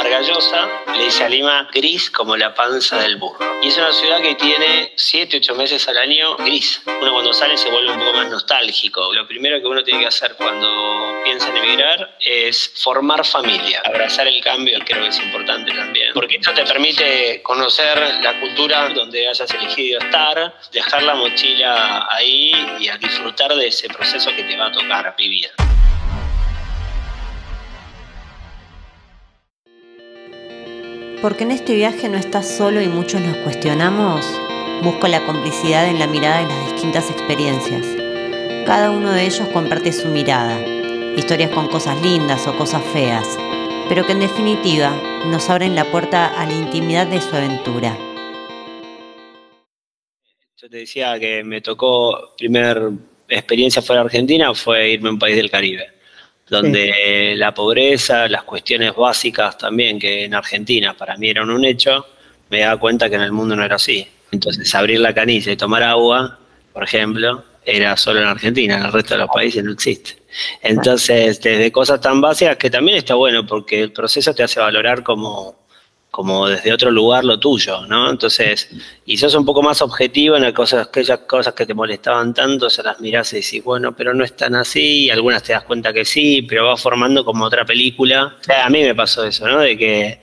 Vargallosa le dice a Lima gris como la panza del burro. Y es una ciudad que tiene 7, 8 meses al año gris. Uno cuando sale se vuelve un poco más nostálgico. Lo primero que uno tiene que hacer cuando piensa en emigrar es formar familia. Abrazar el cambio creo que es importante también. Porque esto te permite conocer la cultura donde hayas elegido estar, dejar la mochila ahí y a disfrutar de ese proceso que te va a tocar vivir. Porque en este viaje no estás solo y muchos nos cuestionamos, busco la complicidad en la mirada de las distintas experiencias. Cada uno de ellos comparte su mirada, historias con cosas lindas o cosas feas, pero que en definitiva nos abren la puerta a la intimidad de su aventura. Yo te decía que me tocó, primer experiencia fuera de Argentina fue irme a un país del Caribe donde la pobreza, las cuestiones básicas también, que en Argentina para mí eran un hecho, me daba cuenta que en el mundo no era así. Entonces, abrir la canilla y tomar agua, por ejemplo, era solo en Argentina, en el resto de los países no existe. Entonces, desde cosas tan básicas que también está bueno, porque el proceso te hace valorar como como desde otro lugar lo tuyo, ¿no? Entonces, y sos un poco más objetivo en cosas, aquellas cosas que te molestaban tanto, se las mirás y decís, bueno, pero no es tan así, y algunas te das cuenta que sí, pero va formando como otra película. a mí me pasó eso, ¿no? De que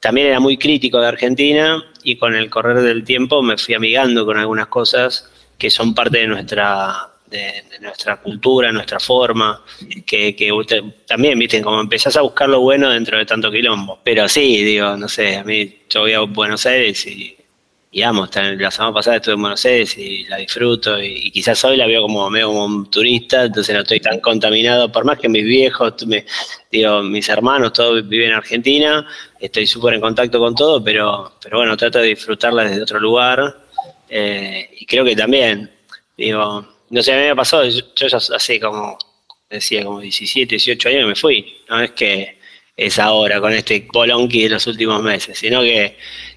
también era muy crítico de Argentina y con el correr del tiempo me fui amigando con algunas cosas que son parte de nuestra de, nuestra cultura, nuestra forma, que, que usted, también, viste, como empezás a buscar lo bueno dentro de tanto quilombo. Pero sí, digo, no sé, a mí yo voy a Buenos Aires y, y amo, la semana pasada estuve en Buenos Aires y la disfruto y, quizás hoy la veo como medio como un turista, entonces no estoy tan contaminado, por más que mis viejos, digo, mis hermanos, todos viven en Argentina, estoy súper en contacto con todo, pero, pero bueno, trato de disfrutarla desde otro lugar eh, y creo que también, digo, no sé, a mí me pasó, yo, ya hace como, decía, como 17, 18 años me fui. No es que es ahora con este bolonqui de los últimos meses, sino que,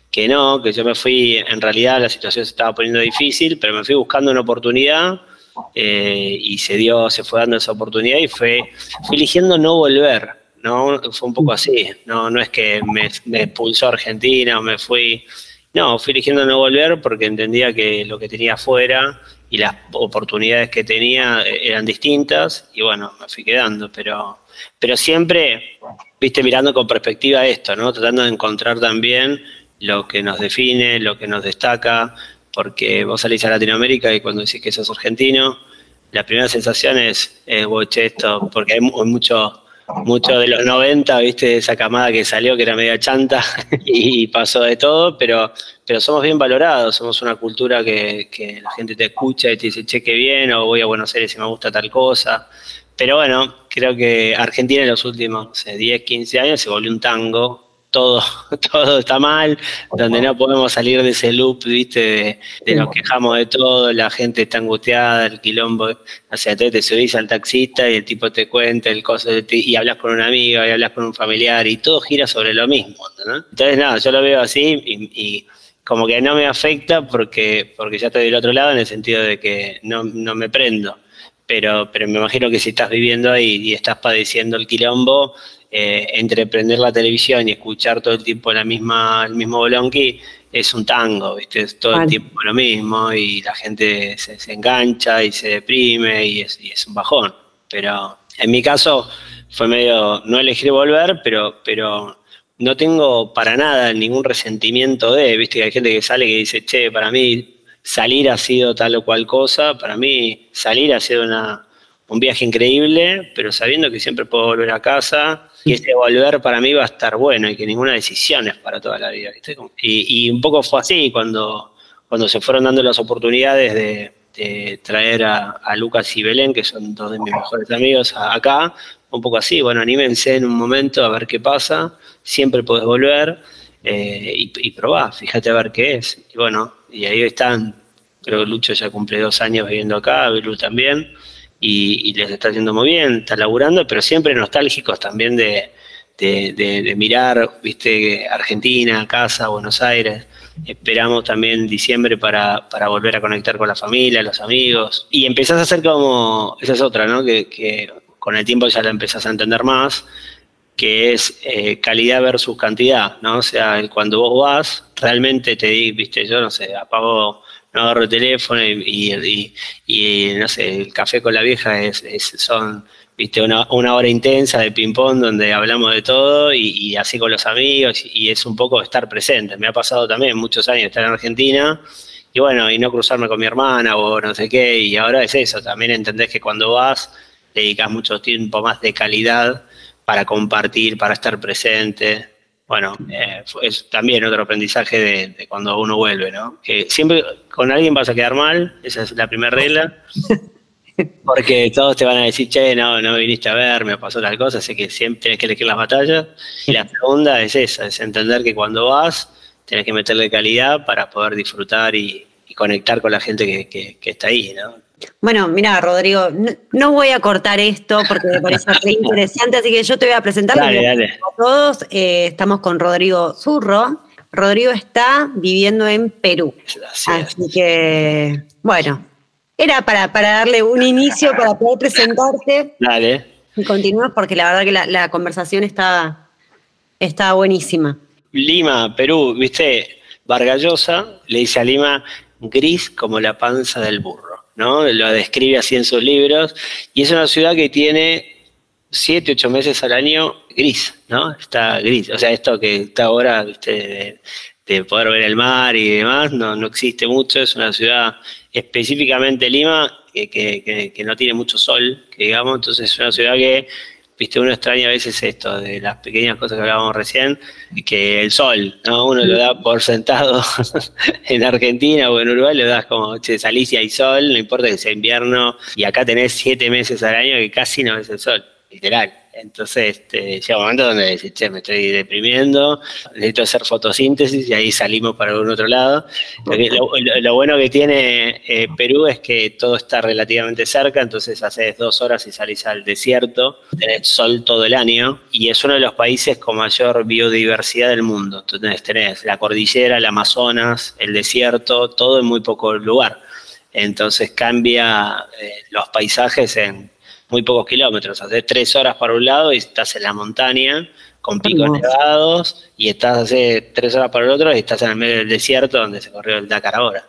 que no, que yo me fui, en realidad la situación se estaba poniendo difícil, pero me fui buscando una oportunidad eh, y se dio, se fue dando esa oportunidad y fue, fui eligiendo no volver. ¿no? Fue un poco así, no, no es que me, me expulsó Argentina o me fui, no, fui eligiendo no volver porque entendía que lo que tenía afuera y las oportunidades que tenía eh, eran distintas y bueno, me fui quedando, pero, pero siempre, viste, mirando con perspectiva esto, ¿no? Tratando de encontrar también lo que nos define, lo que nos destaca, porque vos salís a Latinoamérica y cuando decís que sos argentino, la primera sensación es, eh, esto, porque hay mucho mucho de los 90, viste, esa camada que salió que era media chanta y pasó de todo, pero, pero somos bien valorados, somos una cultura que, que la gente te escucha y te dice, che, qué bien, o voy a Buenos Aires y me gusta tal cosa. Pero bueno, creo que Argentina en los últimos 10, 15 años se volvió un tango todo, todo está mal, donde no podemos salir de ese loop, ¿viste? De, nos quejamos de todo, la gente está angustiada, el quilombo, o sea, te, te subís al taxista y el tipo te cuenta el coso de ti, y hablas con un amigo, y hablas con un familiar, y todo gira sobre lo mismo, ¿no? Entonces, nada, yo lo veo así y, como que no me afecta porque, porque ya estoy del otro lado en el sentido de que no, no me prendo. Pero, pero me imagino que si estás viviendo ahí y estás padeciendo el quilombo, eh, entre prender la televisión y escuchar todo el tiempo la misma, el mismo bolonqui, es un tango, ¿viste? Es todo el tiempo lo mismo y la gente se, engancha y se deprime y es, y es, un bajón. Pero en mi caso fue medio, no elegir volver, pero, pero no tengo para nada ningún resentimiento de, ¿viste? Que hay gente que sale que dice, che, para mí salir ha sido tal o cual cosa, para mí salir ha sido una, un viaje increíble, pero sabiendo que siempre puedo volver a casa y ese volver para mí va a estar bueno y que ninguna decisión es para toda la vida. Y, un poco fue así cuando, cuando se fueron dando las oportunidades de, traer a, Lucas y Belén, que son dos de mis mejores amigos, acá, un poco así, bueno, anímense en un momento a ver qué pasa, siempre puedes volver eh, y, y probá, fíjate a ver qué es. Y bueno, y ahí están, creo que Lucho ya cumple dos años viviendo acá, Belu también y, les está haciendo muy bien, está laburando, pero siempre nostálgicos también de, de, mirar, viste, Argentina, casa, Buenos Aires. Esperamos también diciembre para, para, volver a conectar con la familia, los amigos. Y empezás a hacer como, esa es otra, ¿no? Que, que con el tiempo ya la empezás a entender más, que es eh, calidad versus cantidad, ¿no? O sea, cuando vos vas, realmente te di, viste, yo no sé, apago, no agarro el teléfono y, no sé, el café con la vieja es, son, viste, una, una, hora intensa de ping-pong donde hablamos de todo y, así con los amigos y es un poco estar presente. Me ha pasado también muchos años estar en Argentina y bueno, y no cruzarme con mi hermana o no sé qué, y ahora es eso, también entendés que cuando vas dedicas mucho tiempo más de calidad para compartir, para estar presente. Bueno, eh, es también otro aprendizaje de, cuando uno vuelve, ¿no? Que siempre con alguien vas a quedar mal, esa es la primera regla, porque todos te van a decir, che, no, no viniste a ver, me pasó tal cosa, así que siempre tienes que elegir las batallas. Y la segunda es esa, es entender que cuando vas tienes que meterle calidad para poder disfrutar y, conectar con la gente que, está ahí, ¿no? Bueno, mira, Rodrigo, no, voy a cortar esto porque me parece interesante, así que yo te voy a presentar a todos. Eh, estamos con Rodrigo Zurro. Rodrigo está viviendo en Perú. Así que, bueno, era para, darle un inicio, para poder presentarte. Dale. Y continúas porque la verdad que la, la conversación está, está buenísima. Lima, Perú, viste, Vargallosa le dice a Lima gris como la panza del burro, ¿no? Lo describe así en sus libros, y es una ciudad que tiene siete, ocho meses al año gris, ¿no? Está gris, o sea, esto que está ahora, viste, de, poder ver el mar y demás, no, no existe mucho, es una ciudad específicamente Lima, que, que, que no tiene mucho sol, que digamos, entonces es una ciudad que viste, uno extraña a veces esto, de las pequeñas cosas que hablábamos recién, que el sol, ¿no? Uno lo da por sentado en Argentina o en Uruguay, lo das como, che, salís y hay sol, no importa que sea invierno, y acá tenés siete meses al año que casi no ves el sol, literal. Entonces este, llega un momento donde decís, che, me estoy deprimiendo, necesito hacer fotosíntesis y ahí salimos para algún otro lado. Lo, bueno que tiene eh, Perú es que todo está relativamente cerca, entonces haces dos horas y salís al desierto, tenés sol todo el año y es uno de los países con mayor biodiversidad del mundo. Entonces tenés la cordillera, el Amazonas, el desierto, todo en muy poco lugar. Entonces cambia eh, los paisajes en muy pocos kilómetros. Haces tres horas para un lado y estás en la montaña con picos nevados y estás hace tres horas para el otro y estás en el medio del desierto donde se corrió el Dakar ahora.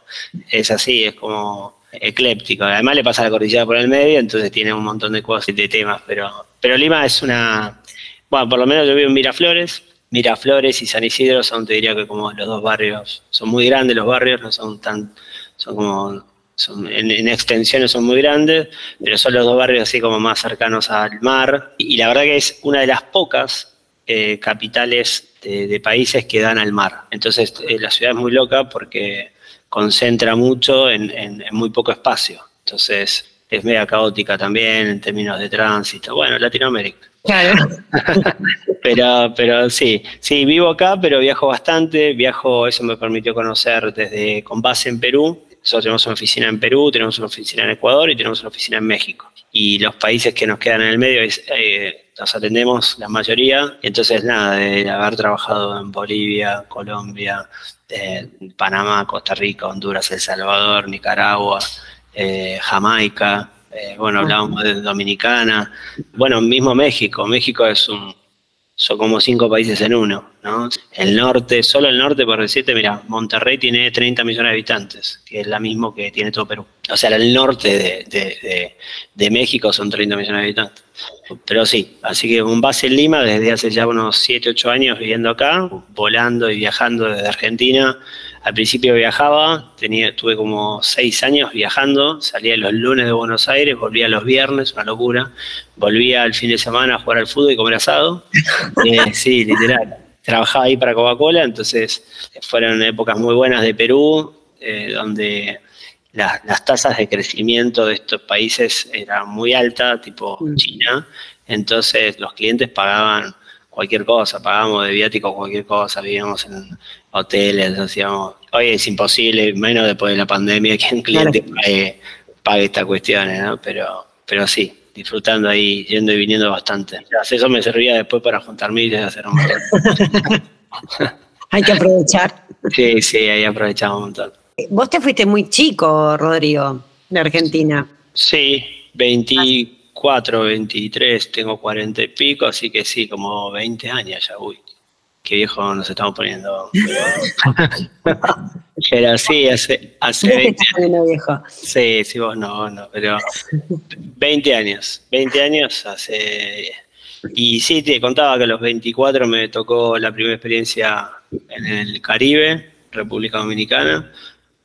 Es así, es como ecléptico. Además le pasa la cordillera por el medio, entonces tiene un montón de cosas y de temas, pero, pero Lima es una... Bueno, por lo menos yo vivo en Miraflores. Miraflores y San Isidro son, te diría que como los dos barrios, son muy grandes los barrios, no son tan, son como en, extensiones son muy grandes, pero son los dos barrios así como más cercanos al mar. Y, la verdad que es una de las pocas eh, capitales de, países que dan al mar. Entonces eh, la ciudad es muy loca porque concentra mucho en, muy poco espacio. Entonces es media caótica también en términos de tránsito. Bueno, Latinoamérica. Claro. pero, pero sí, sí, vivo acá, pero viajo bastante. Viajo, eso me permitió conocer desde con base en Perú, nosotros tenemos una oficina en Perú, tenemos una oficina en Ecuador y tenemos una oficina en México. Y los países que nos quedan en el medio eh, los atendemos la mayoría. Y entonces, nada, de haber trabajado en Bolivia, Colombia, eh, Panamá, Costa Rica, Honduras, El Salvador, Nicaragua, eh, Jamaica, bueno, hablábamos de Dominicana, bueno, mismo México. México es un, son como cinco países en uno, ¿no? El norte, solo el norte, por decirte, mira, Monterrey tiene 30 millones de habitantes, que es la mismo que tiene todo Perú. O sea, el norte de, México son 30 millones de habitantes. Pero sí, así que un base en Lima desde hace ya unos 7, 8 años viviendo acá, volando y viajando desde Argentina al principio viajaba, tenía, tuve como seis años viajando, salía los lunes de Buenos Aires, volvía los viernes, una locura, volvía al fin de semana a jugar al fútbol y comer asado. Eh, sí, literal. Trabajaba ahí para Coca-Cola, entonces fueron épocas muy buenas de Perú, eh, donde las tasas de crecimiento de estos países eran muy altas, tipo mm. China, entonces los clientes pagaban cualquier cosa, pagábamos de viático cualquier cosa, vivíamos en hoteles, hacíamos, hoy es imposible, menos después de la pandemia, que un cliente pague, estas cuestiones, ¿no? Pero, pero sí, disfrutando ahí, yendo y viniendo bastante. Eso me servía después para juntar miles y hacer un montón. Hay que aprovechar. Sí, sí, ahí aprovechamos un montón. Vos te fuiste muy chico, Rodrigo, de Argentina. Sí, 24 24, 23, tengo 40 y pico, así que sí, como 20 años ya, uy, qué viejo nos estamos poniendo. Pero sí, hace, hace 20 años. Viejo. Sí, sí, vos no, no, pero 20 años, 20 años hace... Y sí, te contaba que a los 24 me tocó la primera experiencia en el Caribe, República Dominicana,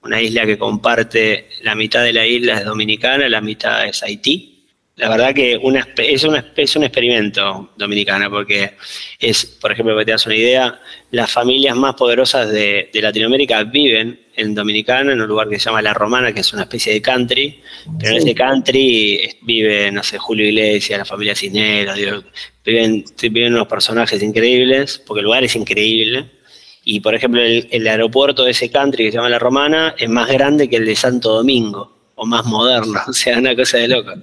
una isla que comparte la mitad de la isla es dominicana, la mitad es Haití. La verdad que una, es, una, es un experimento dominicana, porque es, por ejemplo, para que te das una idea, las familias más poderosas de, Latinoamérica viven en Dominicana, en un lugar que se llama La Romana, que es una especie de country, pero en ese country vive, no sé, Julio Iglesias, la familia Cisneros, viven, viven unos personajes increíbles, porque el lugar es increíble. Y, por ejemplo, el, aeropuerto de ese country que se llama La Romana es más grande que el de Santo Domingo, o más moderno, o sea, una cosa de loco.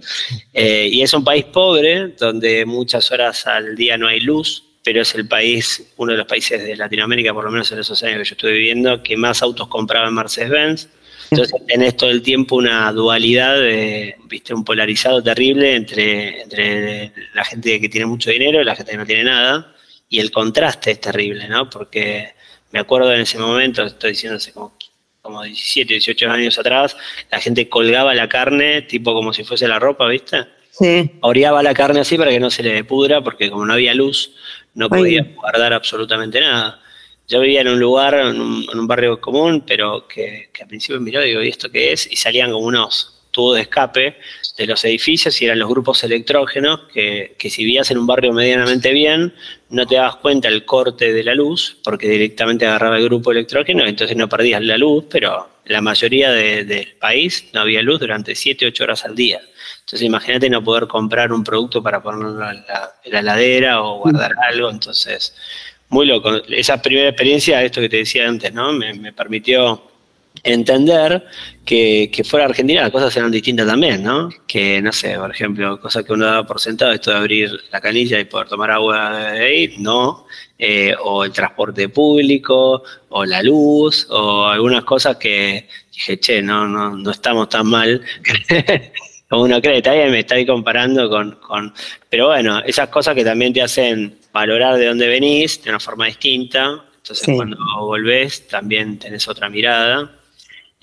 Eh, y es un país pobre, donde muchas horas al día no hay luz, pero es el país, uno de los países de Latinoamérica, por lo menos en esos años que yo estuve viviendo, que más autos compraba en Mercedes-Benz. Entonces tenés todo el tiempo una dualidad, de, viste, un polarizado terrible entre, entre la gente que tiene mucho dinero y la gente que no tiene nada. Y el contraste es terrible, ¿no? Porque me acuerdo en ese momento, estoy diciendo hace como, como 17, 18 años atrás, la gente colgaba la carne tipo como si fuese la ropa, ¿viste? Sí. Oreaba la carne así para que no se le pudra, porque como no había luz, no podía guardar absolutamente nada. Yo vivía en un lugar, en un, barrio común, pero que, que al principio y digo, ¿y esto qué es? Y salían como unos tubos de escape de los edificios y eran los grupos electrógenos que, que si vivías en un barrio medianamente bien, no te dabas cuenta el corte de la luz, porque directamente agarraba el grupo electrógeno, entonces no perdías la luz, pero la mayoría del país no había luz durante 7, 8 horas al día. Entonces imagínate no poder comprar un producto para ponerlo en la, heladera o guardar algo, entonces muy loco. Esa primera experiencia, esto que te decía antes, ¿no? Me permitió entender que, que, fuera Argentina las cosas eran distintas también, ¿no? Que, no sé, por ejemplo, cosas que uno daba por sentado, esto de abrir la canilla y poder tomar agua de ahí, no. Eh, o el transporte público, o la luz, o algunas cosas que dije, che, no, no, no estamos tan mal como uno cree. También me estoy comparando con, con... Pero bueno, esas cosas que también te hacen valorar de dónde venís de una forma distinta. Entonces cuando volvés también tenés otra mirada.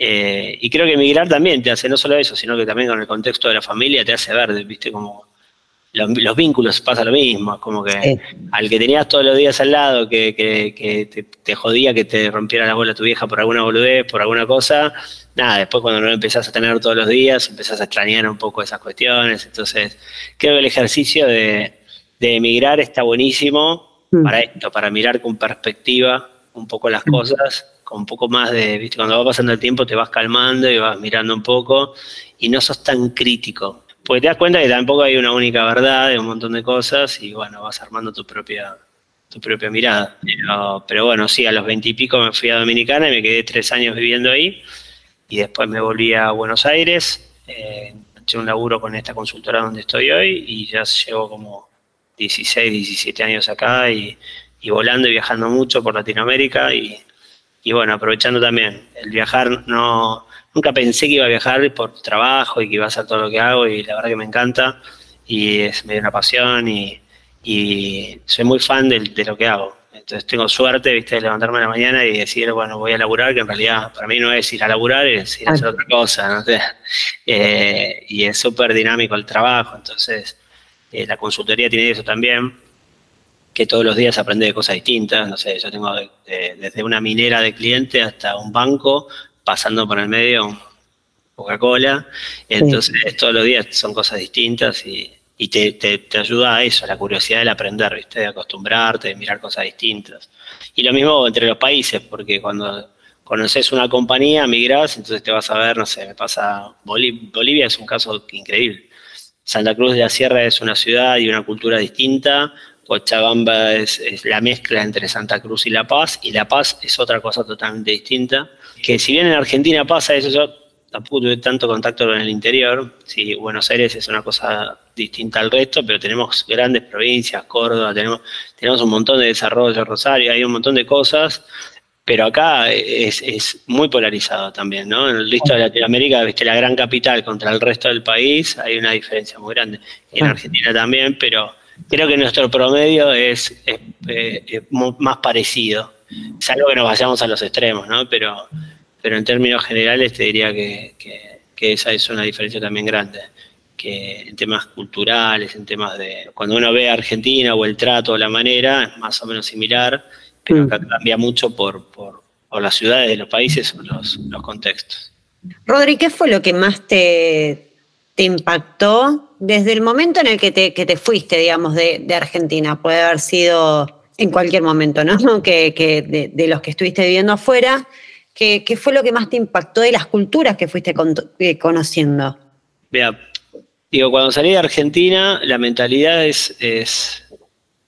Eh, y creo que emigrar también te hace no solo eso, sino que también con el contexto de la familia te hace ver, viste, como los, vínculos pasa lo mismo, como que al que tenías todos los días al lado, que, que, te, jodía que te rompiera la bola tu vieja por alguna boludez, por alguna cosa, nada, después cuando no lo empezás a tener todos los días, empezás a extrañar un poco esas cuestiones, entonces creo que el ejercicio de, emigrar está buenísimo mm. para esto, para mirar con perspectiva un poco las mm. cosas con un poco más de, ¿viste? cuando va pasando el tiempo te vas calmando y vas mirando un poco y no sos tan crítico. Porque te das cuenta que tampoco hay una única verdad de un montón de cosas y bueno, vas armando tu propia, tu propia mirada. Pero, bueno, sí, a los veintipico me fui a Dominicana y me quedé tres años viviendo ahí y después me volví a Buenos Aires, eh, eché un laburo con esta consultora donde estoy hoy y ya llevo como 16, 17 años acá y, y volando y viajando mucho por Latinoamérica y y bueno, aprovechando también el viajar, no nunca pensé que iba a viajar por trabajo y que iba a hacer todo lo que hago y la verdad que me encanta y es medio una pasión y, soy muy fan de, lo que hago. Entonces tengo suerte, viste, de levantarme en la mañana y decir, bueno, voy a laburar, que en realidad para mí no es ir a laburar, es ir a hacer otra cosa, ¿no? Eh, y es súper dinámico el trabajo, entonces eh, la consultoría tiene eso también que todos los días aprende de cosas distintas. No sé, yo tengo desde una minera de cliente hasta un banco, pasando por el medio Coca-Cola. Entonces, todos los días son cosas distintas y, te, ayuda a eso, a la curiosidad del aprender, ¿viste? De acostumbrarte, de mirar cosas distintas. Y lo mismo entre los países, porque cuando conoces una compañía, migrás, entonces te vas a ver, no sé, me pasa, Bolivia es un caso increíble. Santa Cruz de la Sierra es una ciudad y una cultura distinta, Cochabamba es, la mezcla entre Santa Cruz y La Paz, y La Paz es otra cosa totalmente distinta. Que si bien en Argentina pasa eso, yo tampoco tuve tanto contacto con el interior. Sí, Buenos Aires es una cosa distinta al resto, pero tenemos grandes provincias, Córdoba, tenemos, tenemos un montón de desarrollo, Rosario, hay un montón de cosas. pero acá es, es, muy polarizado también, ¿no? En el resto de Latinoamérica, viste, la gran capital contra el resto del país, hay una diferencia muy grande. En Argentina también, pero creo que nuestro promedio es, es, más parecido, salvo que nos vayamos a los extremos, ¿no? Pero, pero en términos generales te diría que, que esa es una diferencia también grande que en temas culturales, en temas de... Cuando uno ve a Argentina o el trato o la manera, es más o menos similar, pero cambia mucho por, por, las ciudades de los países o los, los contextos. Rodri, ¿qué fue lo que más te, te impactó desde el momento en el que te, que te fuiste, digamos, de, de, Argentina? Puede haber sido en cualquier momento, ¿no? Que, que de, los que estuviste viviendo afuera. ¿Qué, ¿Qué, fue lo que más te impactó de las culturas que fuiste eh, conociendo? Vea, Digo, cuando salí de Argentina, la mentalidad es, es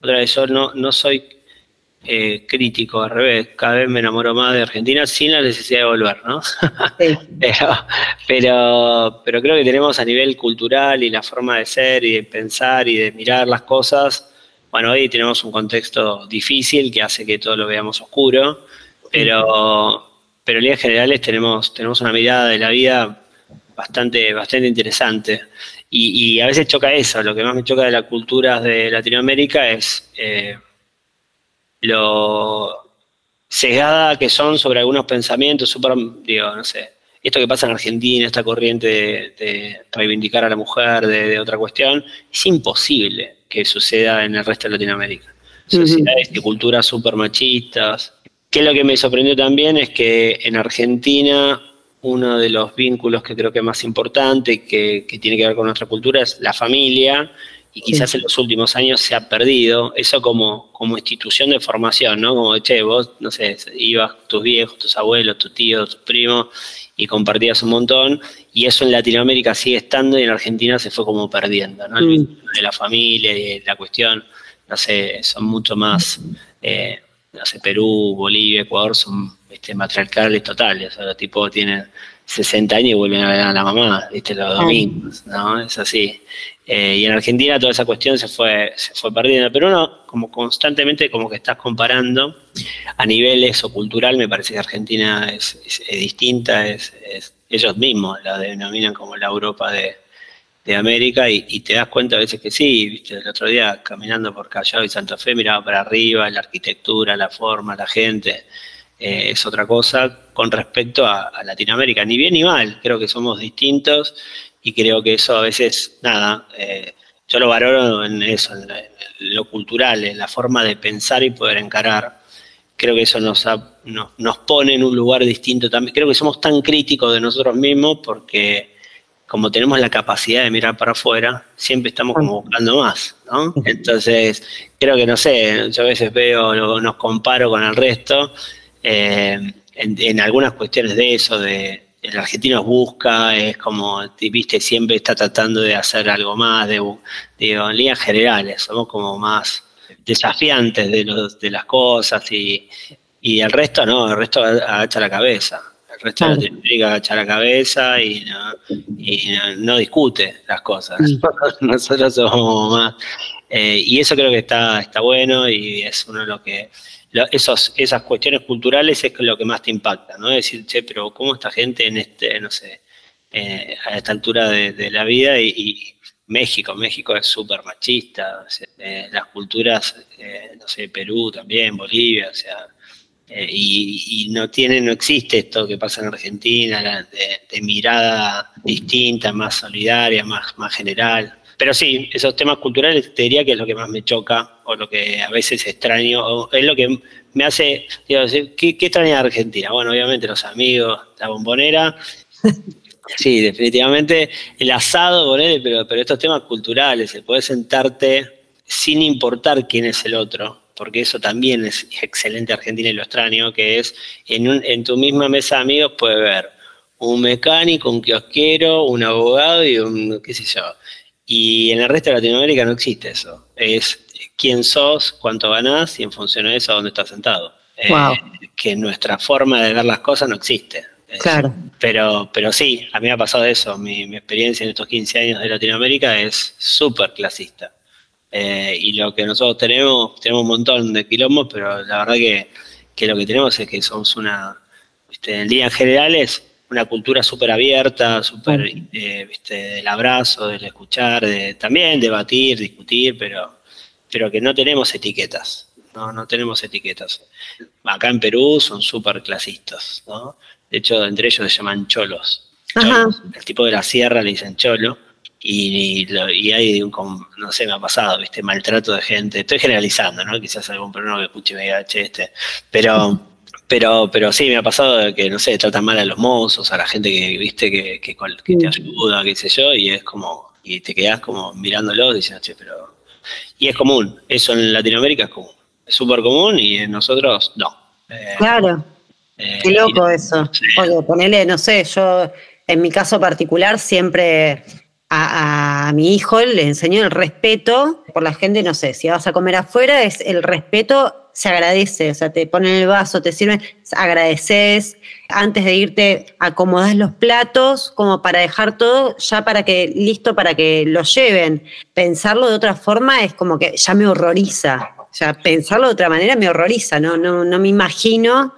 otra vez, yo no, no soy eh, crítico, al revés, cada vez me enamoro más de Argentina sin la necesidad de volver, ¿no? pero, pero, pero creo que tenemos a nivel cultural y la forma de ser y de pensar y de mirar las cosas, bueno, hoy tenemos un contexto difícil que hace que todo lo veamos oscuro, pero, pero en líneas generales tenemos, tenemos una mirada de la vida bastante, bastante interesante. Y, a veces choca eso, lo que más me choca de las culturas de Latinoamérica es eh, lo sesgada que son sobre algunos pensamientos, súper, digo, no sé, esto que pasa en Argentina, esta corriente de, reivindicar a la mujer, de, otra cuestión, es imposible que suceda en el resto de Latinoamérica. Sociedades y culturas súper machistas. Que lo que me sorprendió también es que en Argentina uno de los vínculos que creo que es más importante, que, que tiene que ver con nuestra cultura, es la familia, y quizás en los últimos años se ha perdido eso como, como institución de formación, ¿no? Como, che, vos, no sé, ibas tus viejos, tus abuelos, tus tíos, tus primos, y compartías un montón, y eso en Latinoamérica sigue estando y en Argentina se fue como perdiendo, ¿no? El vínculo de la familia y la cuestión, no sé, son mucho más, eh, no sé, Perú, Bolivia, Ecuador son este, matriarcales totales. O sea, los tipos tienen 60 años y vuelven a ver a la mamá, ¿viste? Los domingos, ¿no? Es así. Eh, y en Argentina toda esa cuestión se fue, se fue perdiendo. Pero uno, como constantemente, como que estás comparando a nivel eso cultural, me parece que Argentina es, distinta, es, ellos mismos la denominan como la Europa de, América y, te das cuenta a veces que sí, viste, el otro día caminando por Callao y Santa Fe miraba para arriba, la arquitectura, la forma, la gente, eh, es otra cosa con respecto a, Latinoamérica, ni bien ni mal, creo que somos distintos y creo que eso a veces, nada, eh, yo lo valoro en eso, en, lo cultural, en la forma de pensar y poder encarar. Creo que eso nos, nos, pone en un lugar distinto también. Creo que somos tan críticos de nosotros mismos porque como tenemos la capacidad de mirar para afuera, siempre estamos como buscando más, ¿no? Entonces, creo que, no sé, yo a veces veo, nos comparo con el resto eh, en, algunas cuestiones de eso, de el argentino busca, es como, viste, siempre está tratando de hacer algo más, de, digo, en líneas generales, somos como más desafiantes de, los, de las cosas y, y el resto no, el resto agacha la cabeza. El resto de Latinoamérica agacha la cabeza y no, y no, discute las cosas. Nosotros somos más. Eh, y eso creo que está, está bueno y es uno de lo que esos, esas cuestiones culturales es lo que más te impacta, ¿no? Es decir, che, pero ¿cómo esta gente en este, no sé, eh, a esta altura de, la vida y, México, México es súper machista, eh, las culturas, eh, no sé, Perú también, Bolivia, o sea, y, no tiene, no existe esto que pasa en Argentina, de, de, mirada distinta, más solidaria, más, más general. Pero sí, esos temas culturales te diría que es lo que más me choca o lo que a veces extraño, o es lo que me hace, digo, ¿qué, qué extraña Argentina? Bueno, obviamente los amigos, la bombonera. Sí, definitivamente el asado, pero, pero estos temas culturales, el poder sentarte sin importar quién es el otro, porque eso también es excelente Argentina y lo extraño, que es en, un, en tu misma mesa de amigos puede ver un mecánico, un kiosquero, un abogado y un, qué sé yo. Y en el resto de Latinoamérica no existe eso. Es quién sos, cuánto ganás y en función de eso dónde estás sentado. Eh, que nuestra forma de ver las cosas no existe. Claro. Pero, pero sí, a mí me ha pasado eso. Mi, experiencia en estos 15 años de Latinoamérica es súper clasista. Eh, y lo que nosotros tenemos, tenemos un montón de quilombos, pero la verdad que, que lo que tenemos es que somos una, en líneas generales, una cultura súper abierta, súper eh, del abrazo, del escuchar, de también debatir, discutir, pero, pero que no tenemos etiquetas. No, no tenemos etiquetas. Acá en Perú son súper clasistas, ¿no? De hecho, entre ellos se llaman cholos. El tipo de la sierra le dicen cholo. Y, y, hay un, no sé, me ha pasado, ¿viste? Maltrato de gente. Estoy generalizando, ¿no? Quizás algún peruano que escuche me diga, che, este. Pero, pero, pero sí, me ha pasado que, no sé, tratan mal a los mozos, a la gente que, ¿viste? Que, que, te ayuda, qué sé yo, y es como, y te quedás como mirándolo diciendo, che, pero. Y es común, eso en Latinoamérica es común. Es súper común y en nosotros no. Eh, claro. Eh, Qué loco eso. Oye, ponele, no sé, yo en mi caso particular siempre a, mi hijo le enseño el respeto por la gente, no sé, si vas a comer afuera, es el respeto, se agradece, o sea, te ponen el vaso, te sirven, agradeces, antes de irte acomodás los platos como para dejar todo ya para que, listo para que lo lleven. Pensarlo de otra forma es como que ya me horroriza, o sea, pensarlo de otra manera me horroriza, no, no, no me imagino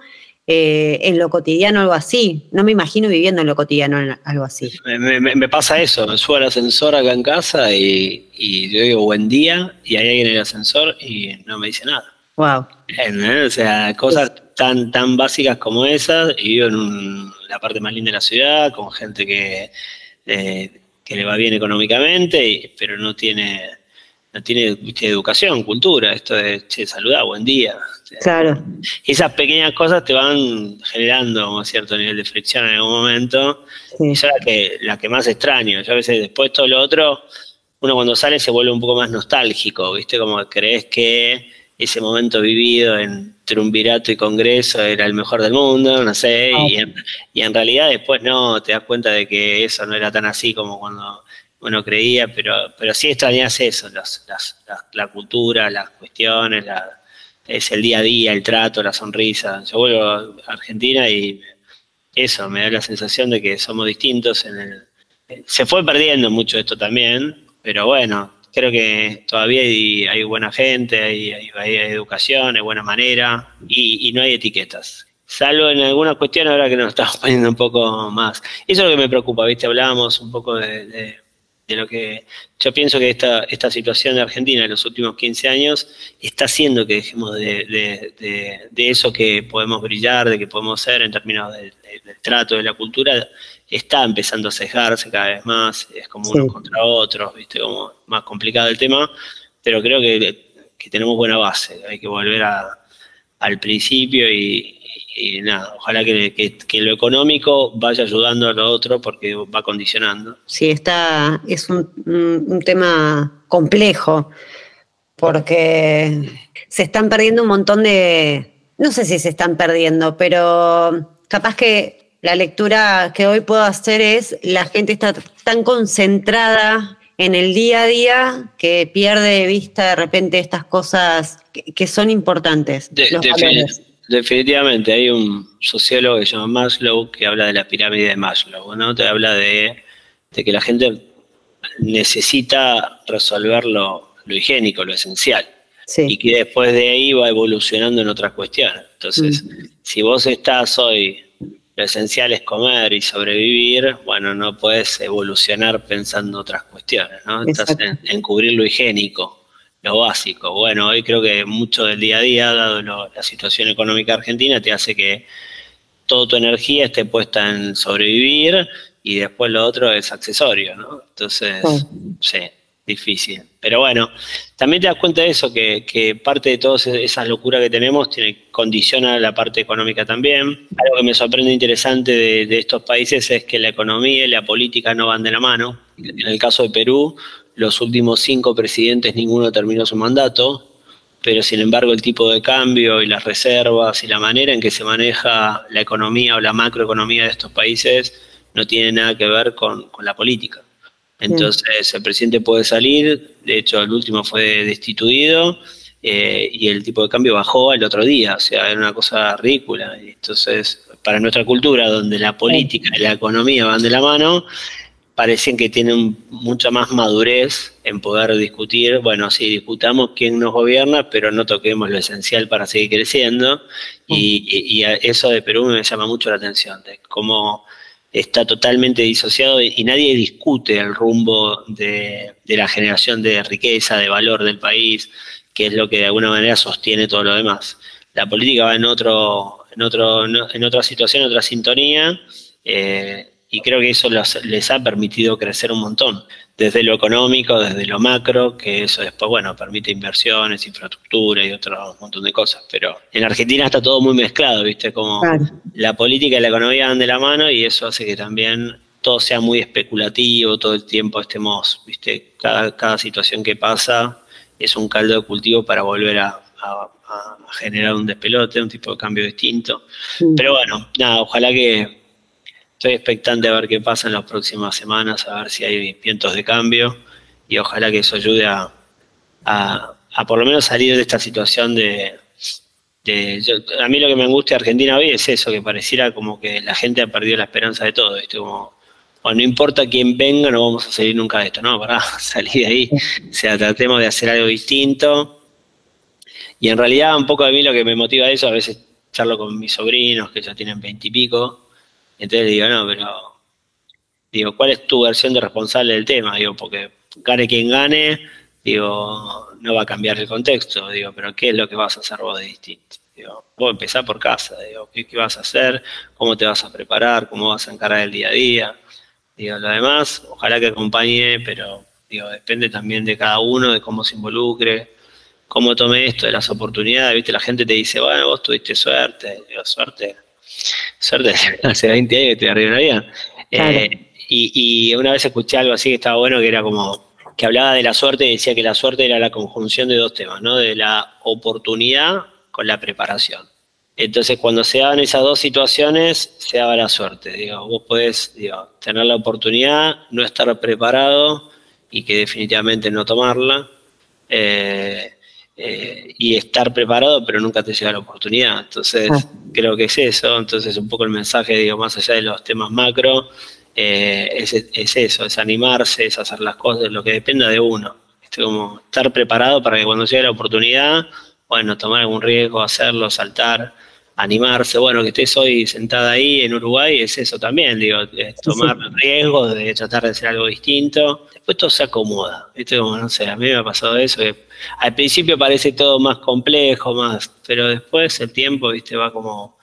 eh, en lo cotidiano algo así. No me imagino viviendo en lo cotidiano algo así. Me, pasa eso, me subo al ascensor acá en casa y, yo digo buen día y hay alguien en el ascensor y no me dice nada. Wow. O sea, cosas tan, tan básicas como esas y vivo en la parte más linda de la ciudad con gente que, eh, que le va bien económicamente, pero no tiene no tiene educación, cultura, esto de, che, saludá, buen día. Claro. Esas pequeñas cosas te van generando un cierto nivel de fricción en algún momento. Y eso es la que, la que más extraño. Yo a veces después todo lo otro, uno cuando sale se vuelve un poco más nostálgico, ¿viste? Como crees que ese momento vivido en Triunvirato y Congreso era el mejor del mundo, no sé, y, en, y en realidad después no, te das cuenta de que eso no era tan así como cuando uno creía, pero, pero sí extrañas eso, la cultura, las cuestiones, es el día a día, el trato, la sonrisa. Yo vuelvo a Argentina y eso, me da la sensación de que somos distintos. En el, se fue perdiendo mucho esto también, pero bueno, creo que todavía hay, buena gente, hay, hay, educación, hay buena manera y, no hay etiquetas. Salvo en algunas cuestiones ahora que nos estamos poniendo un poco más. Eso es lo que me preocupa, ¿viste? Hablábamos un poco de lo que yo pienso que esta, esta situación de Argentina en los últimos 15 años está haciendo que dejemos de, de, eso que podemos brillar, de que podemos ser en términos del trato, de la cultura, está empezando a sesgarse cada vez más, es como unos contra otros, ¿viste? como más complicado el tema, pero creo que, que tenemos buena base, hay que volver a, al principio y, y nada, ojalá que, lo económico vaya ayudando a lo otro porque va condicionando. Sí, está, es un, tema complejo porque se están perdiendo un montón de, no sé si se están perdiendo, pero capaz que la lectura que hoy puedo hacer es la gente está tan concentrada en el día a día que pierde de vista de repente estas cosas que, son importantes. los Definitivamente, hay un sociólogo que se llama Maslow que habla de la pirámide de Maslow, ¿no? Te habla de, que la gente necesita resolver lo, higiénico, lo esencial. Y que después de ahí va evolucionando en otras cuestiones. Entonces, mm. si vos estás hoy, lo esencial es comer y sobrevivir, bueno, no puedes evolucionar pensando otras cuestiones, ¿no? Estás en cubrir lo higiénico lo básico. Bueno, hoy creo que mucho del día a día, dado la situación económica argentina, te hace que toda tu energía esté puesta en sobrevivir y después lo otro es accesorio, ¿no? Entonces, sí, difícil. Pero bueno, también te das cuenta de eso, que, parte de todas esas locuras que tenemos tiene, condiciona la parte económica también. Algo que me sorprende interesante de, de estos países es que la economía y la política no van de la mano. En el caso de Perú, los últimos cinco presidentes ninguno terminó su mandato, pero sin embargo el tipo de cambio y las reservas y la manera en que se maneja la economía o la macroeconomía de estos países no tiene nada que ver con, la política. Entonces el presidente puede salir, de hecho el último fue destituido eh, y el tipo de cambio bajó el otro día, o sea, era una cosa ridícula. Entonces, para nuestra cultura, donde la política y la economía van de la mano, parecen que tienen mucha más madurez en poder discutir, bueno, sí, discutamos quién nos gobierna, pero no toquemos lo esencial para seguir creciendo. Y, eso de Perú me llama mucho la atención, de cómo está totalmente disociado y, nadie discute el rumbo de, la generación de riqueza, de valor del país, que es lo que de alguna manera sostiene todo lo demás. La política va en otro, en otro, en otra situación, en otra sintonía. Eh, y creo que eso les ha permitido crecer un montón, desde lo económico, desde lo macro, que eso después, bueno, permite inversiones, infraestructura y otro montón de cosas. Pero en Argentina está todo muy mezclado, ¿viste? Como la política y la economía van de la mano y eso hace que también todo sea muy especulativo, todo el tiempo estemos, ¿viste? Cada, cada situación que pasa es un caldo de cultivo para volver a, generar un despelote, un tipo de cambio distinto. Pero bueno, nada, ojalá que estoy expectante a ver qué pasa en las próximas semanas, a ver si hay vientos de cambio y ojalá que eso ayude a, a, por lo menos salir de esta situación de... a mí lo que me angustia de Argentina hoy es eso, que pareciera como que la gente ha perdido la esperanza de todo, ¿viste? Como, no importa quién venga, no vamos a salir nunca de esto, ¿no? Para salir de ahí, o sea, tratemos de hacer algo distinto. Y en realidad un poco a mí lo que me motiva eso, a veces charlo con mis sobrinos que ya tienen veintipico, entonces digo, no, pero digo, ¿cuál es tu versión de responsable del tema? Digo, porque gane quien gane, digo, no va a cambiar el contexto, digo, pero ¿qué es lo que vas a hacer vos de distinto? Digo, vos empezar por casa, digo, ¿qué, vas a hacer? ¿Cómo te vas a preparar? ¿Cómo vas a encarar el día a día? Digo, lo demás, ojalá que acompañe, pero digo, depende también de cada uno, de cómo se involucre, cómo tome esto de las oportunidades, viste, la gente te dice, bueno, vos tuviste suerte, digo, suerte, suerte, hace 20 años que estoy arriba de eh, y, una vez escuché algo así que estaba bueno, que era como que hablaba de la suerte y decía que la suerte era la conjunción de dos temas, ¿no? De la oportunidad con la preparación. Entonces, cuando se dan esas dos situaciones, se daba la suerte. Digo, vos podés digo, tener la oportunidad, no estar preparado y que definitivamente no tomarla. Eh, eh, y estar preparado, pero nunca te llega la oportunidad. Entonces, ah. creo que es eso. Entonces, un poco el mensaje, digo, más allá de los temas macro, eh, es, eso, es animarse, es hacer las cosas, lo que dependa de uno. Este, como estar preparado para que cuando llegue la oportunidad, bueno, tomar algún riesgo, hacerlo, saltar animarse, bueno, que estés hoy sentada ahí en Uruguay es eso también, digo, tomar riesgos, de tratar de hacer algo distinto, después todo se acomoda, ¿viste? Como, no sé, a mí me ha pasado eso, que al principio parece todo más complejo, más, pero después el tiempo, ¿viste? Va como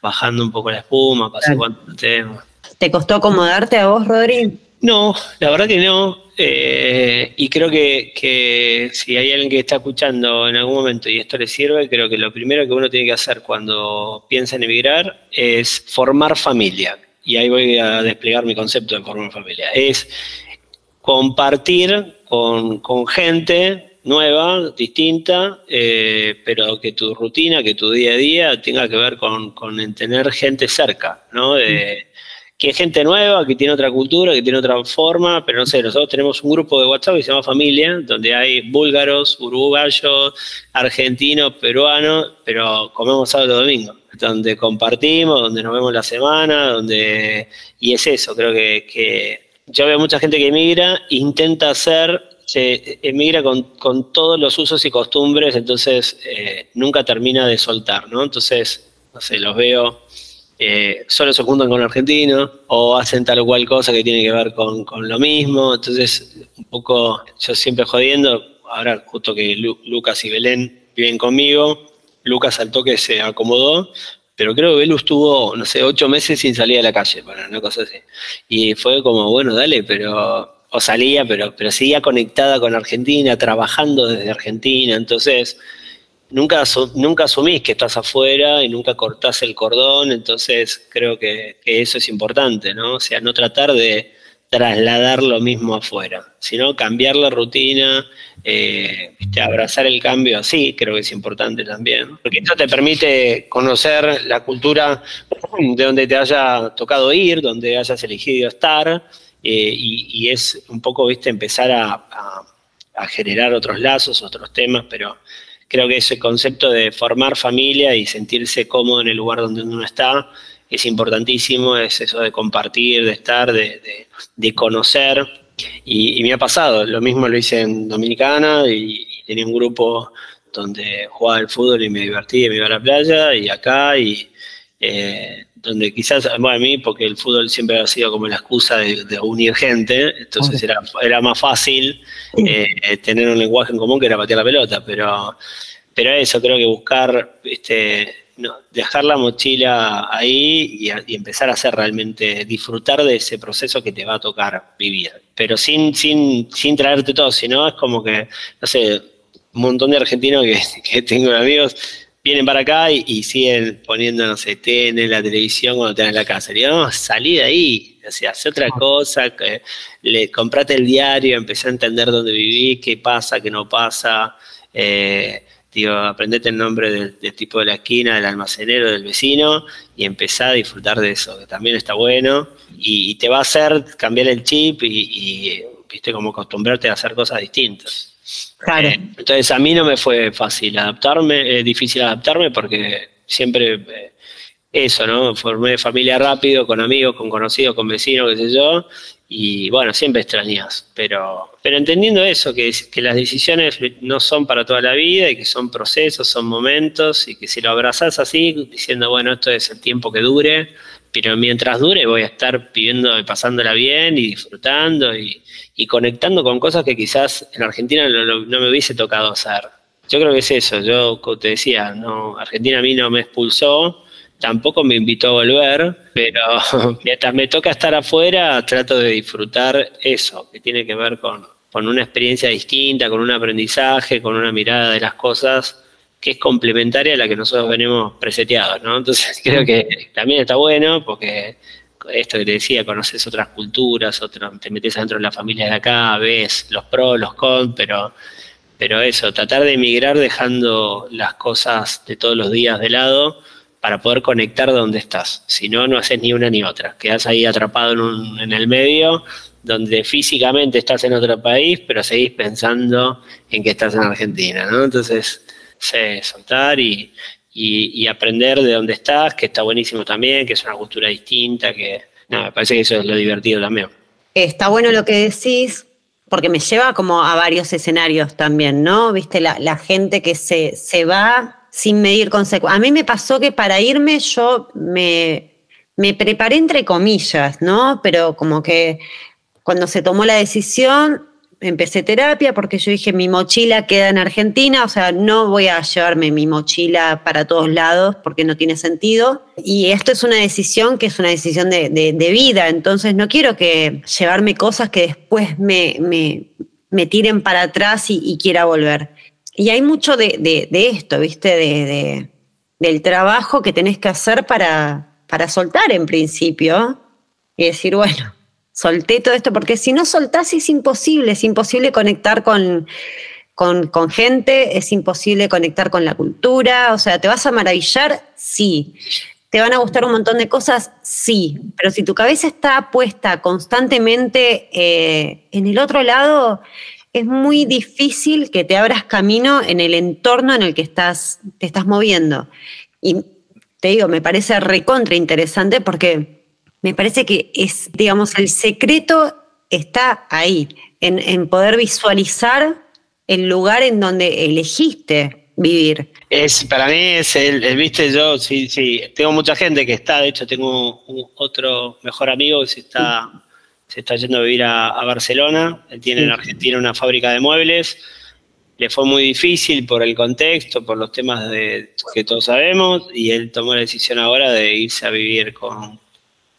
bajando un poco la espuma, pasa cuánto tema. ¿Te costó acomodarte a vos, Rodri? No, la verdad que no. Eh, y creo que, si hay alguien que está escuchando en algún momento y esto le sirve, creo que lo primero que uno tiene que hacer cuando piensa en emigrar es formar familia. Y ahí voy a desplegar mi concepto de formar familia. Es compartir con, gente nueva, distinta, eh, pero que tu rutina, que tu día a día tenga que ver con, tener gente cerca, ¿no? De, que es gente nueva, que tiene otra cultura, que tiene otra forma, pero no sé, nosotros tenemos un grupo de WhatsApp que se llama Familia, donde hay búlgaros, uruguayos, argentinos, peruanos, pero comemos sábado y domingo, donde compartimos, donde nos vemos la semana, donde... Y es eso, creo que, yo veo mucha gente que emigra, intenta hacer se emigra con, todos los usos y costumbres, entonces eh, nunca termina de soltar, ¿no? Entonces, no sé, los veo eh, solo se juntan con argentinos o hacen tal o cual cosa que tiene que ver con, lo mismo. Entonces, un poco, yo siempre jodiendo, ahora justo que Lucas y Belén viven conmigo, Lucas al toque se acomodó, pero creo que Belu estuvo, no sé, ocho meses sin salir a la calle, para una cosa así. Y fue como, bueno, dale, pero, o salía, pero, pero seguía conectada con Argentina, trabajando desde Argentina, entonces nunca, nunca asumís que estás afuera y nunca cortás el cordón, entonces creo que, eso es importante, ¿no? O sea, no tratar de trasladar lo mismo afuera, sino cambiar la rutina, eh, abrazar el cambio así, creo que es importante también, porque esto te permite conocer la cultura de donde te haya tocado ir, donde hayas elegido estar, eh, y, es un poco, viste, empezar a generar otros lazos, otros temas, pero creo que ese concepto de formar familia y sentirse cómodo en el lugar donde uno está es importantísimo, es eso de compartir, de estar, de, de, conocer. Y, me ha pasado, lo mismo lo hice en Dominicana y, tenía un grupo donde jugaba el fútbol y me divertía, me iba a la playa y acá y eh, donde quizás, bueno, a mí, porque el fútbol siempre ha sido como la excusa de, unir gente, entonces era, era más fácil eh, tener un lenguaje en común que era patear la pelota, pero, pero eso, creo que buscar este, no, dejar la mochila ahí y, empezar a hacer realmente, disfrutar de ese proceso que te va a tocar vivir. Pero sin, sin, sin traerte todo, sino es como que, no sé, un montón de argentinos que, que tengo amigos vienen para acá y, siguen poniendo, no sé, en la televisión cuando en la casa. Le digo, salí de ahí, o sea, hace otra cosa, le, comprate el diario, empecé a entender dónde viví, qué pasa, qué no pasa. Eh, digo, aprendete el nombre del, tipo de la esquina, del almacenero, del vecino, y empezá a disfrutar de eso, que también está bueno, y, te va a hacer cambiar el chip y, viste, como acostumbrarte a hacer cosas distintas. Claro. Eh, entonces a mí no me fue fácil adaptarme, es difícil adaptarme porque siempre eh, eso, ¿no? Formé familia rápido, con amigos, con conocidos, con vecinos, qué sé yo, y bueno, siempre extrañas, pero, pero entendiendo eso, que, que las decisiones no son para toda la vida y que son procesos, son momentos y que si lo abrazás así, diciendo, bueno, esto es el tiempo que dure, pero mientras dure voy a estar viviendo y pasándola bien y disfrutando y, conectando con cosas que quizás en Argentina no, no, me hubiese tocado hacer. Yo creo que es eso, yo como te decía, no, Argentina a mí no me expulsó, tampoco me invitó a volver, pero mientras me toca estar afuera, trato de disfrutar eso, que tiene que ver con, una experiencia distinta, con un aprendizaje, con una mirada de las cosas que es complementaria a la que nosotros venimos preseteados, ¿no? Entonces creo que también está bueno porque esto que te decía, conoces otras culturas, te metes dentro de la familia de acá, ves los pros, los cons, pero, pero eso, tratar de emigrar dejando las cosas de todos los días de lado para poder conectar donde estás. Si no, no haces ni una ni otra. Quedas ahí atrapado en, en el medio, donde físicamente estás en otro país, pero seguís pensando en que estás en Argentina, ¿no? Entonces, sé, soltar y, y, aprender de dónde estás, que está buenísimo también, que es una cultura distinta, que nada, me parece que eso es lo divertido también. Está bueno lo que decís, porque me lleva como a varios escenarios también, ¿no? Viste, la, la gente que se, se va sin medir consecuencias. A mí me pasó que para irme yo me, me preparé entre comillas, ¿no? Pero como que cuando se tomó la decisión, empecé terapia porque yo dije, mi mochila queda en Argentina, o sea, no voy a llevarme mi mochila para todos lados porque no tiene sentido. Y esto es una decisión que es una decisión de, vida, entonces no quiero que llevarme cosas que después me, me, tiren para atrás y quiera volver. Y hay mucho de, esto, ¿viste? De, del trabajo que tenés que hacer para, para soltar en principio y decir, bueno, solté todo esto, porque si no soltás es imposible, es imposible conectar con, con, con, gente, es imposible conectar con la cultura, o sea, ¿te vas a maravillar? Sí. ¿Te van a gustar un montón de cosas? Sí. Pero si tu cabeza está puesta constantemente eh, en el otro lado, es muy difícil que te abras camino en el entorno en el que estás, te estás moviendo. Y te digo, me parece recontra interesante porque me parece que es, digamos, el secreto está ahí, en, poder visualizar el lugar en donde elegiste vivir. Es, para mí es el, viste, yo sí, sí, tengo mucha gente que está, de hecho tengo otro mejor amigo que se está se está yendo a vivir a, Barcelona, él tiene en Argentina una fábrica de muebles, le fue muy difícil por el contexto, por los temas de, que todos sabemos, y él tomó la decisión ahora de irse a vivir con,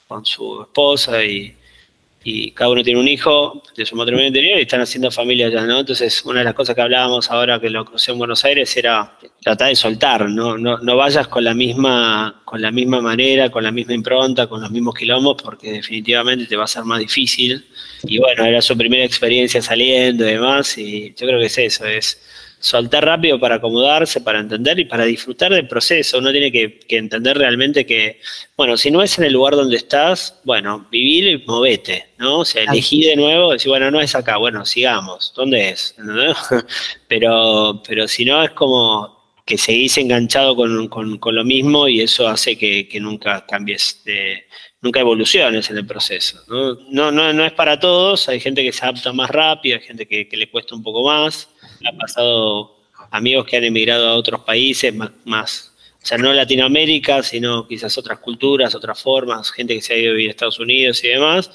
con su esposa y, y cada uno tiene un hijo de su matrimonio anterior y están haciendo familia ya, ¿no? Entonces, una de las cosas que hablábamos ahora que lo crucé en Buenos Aires era tratar de soltar, ¿no? No, no vayas con la misma, con la misma manera, con la misma impronta, con los mismos quilombos, porque definitivamente te va a ser más difícil. Y bueno, era su primera experiencia saliendo y demás, y yo creo que es eso, es soltar rápido para acomodarse, para entender y para disfrutar del proceso. Uno tiene que, entender realmente que, bueno, si no es en el lugar donde estás, bueno, vivir y movete, ¿no? O sea, elegí de nuevo, decir, bueno, no es acá, bueno, sigamos, ¿dónde es? pero, pero si no, es como que seguís enganchado con, lo mismo y eso hace que, nunca cambies, nunca evoluciones en el proceso. ¿no? No, no, es para todos, hay gente que se adapta más rápido, hay gente que, le cuesta un poco más. Ha pasado amigos que han emigrado a otros países más, o sea, no Latinoamérica, sino quizás otras culturas, otras formas, gente que se ha ido a vivir a Estados Unidos y demás,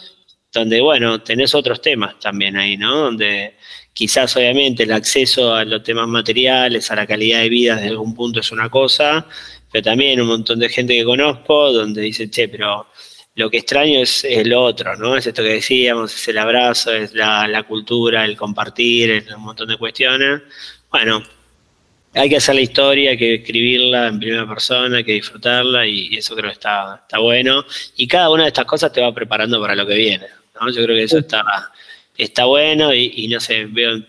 donde, bueno, tenés otros temas también ahí, ¿no? Donde quizás obviamente el acceso a los temas materiales, a la calidad de vida desde algún punto es una cosa, pero también un montón de gente que conozco donde dice, che, pero lo que extraño es, el lo otro, ¿no? Es esto que decíamos, es el abrazo, es la, cultura, el compartir, es un montón de cuestiones. Bueno, hay que hacer la historia, hay que escribirla en primera persona, hay que disfrutarla y, eso creo que está, está bueno. Y cada una de estas cosas te va preparando para lo que viene, ¿no? Yo creo que eso está está bueno y, no sé, veo,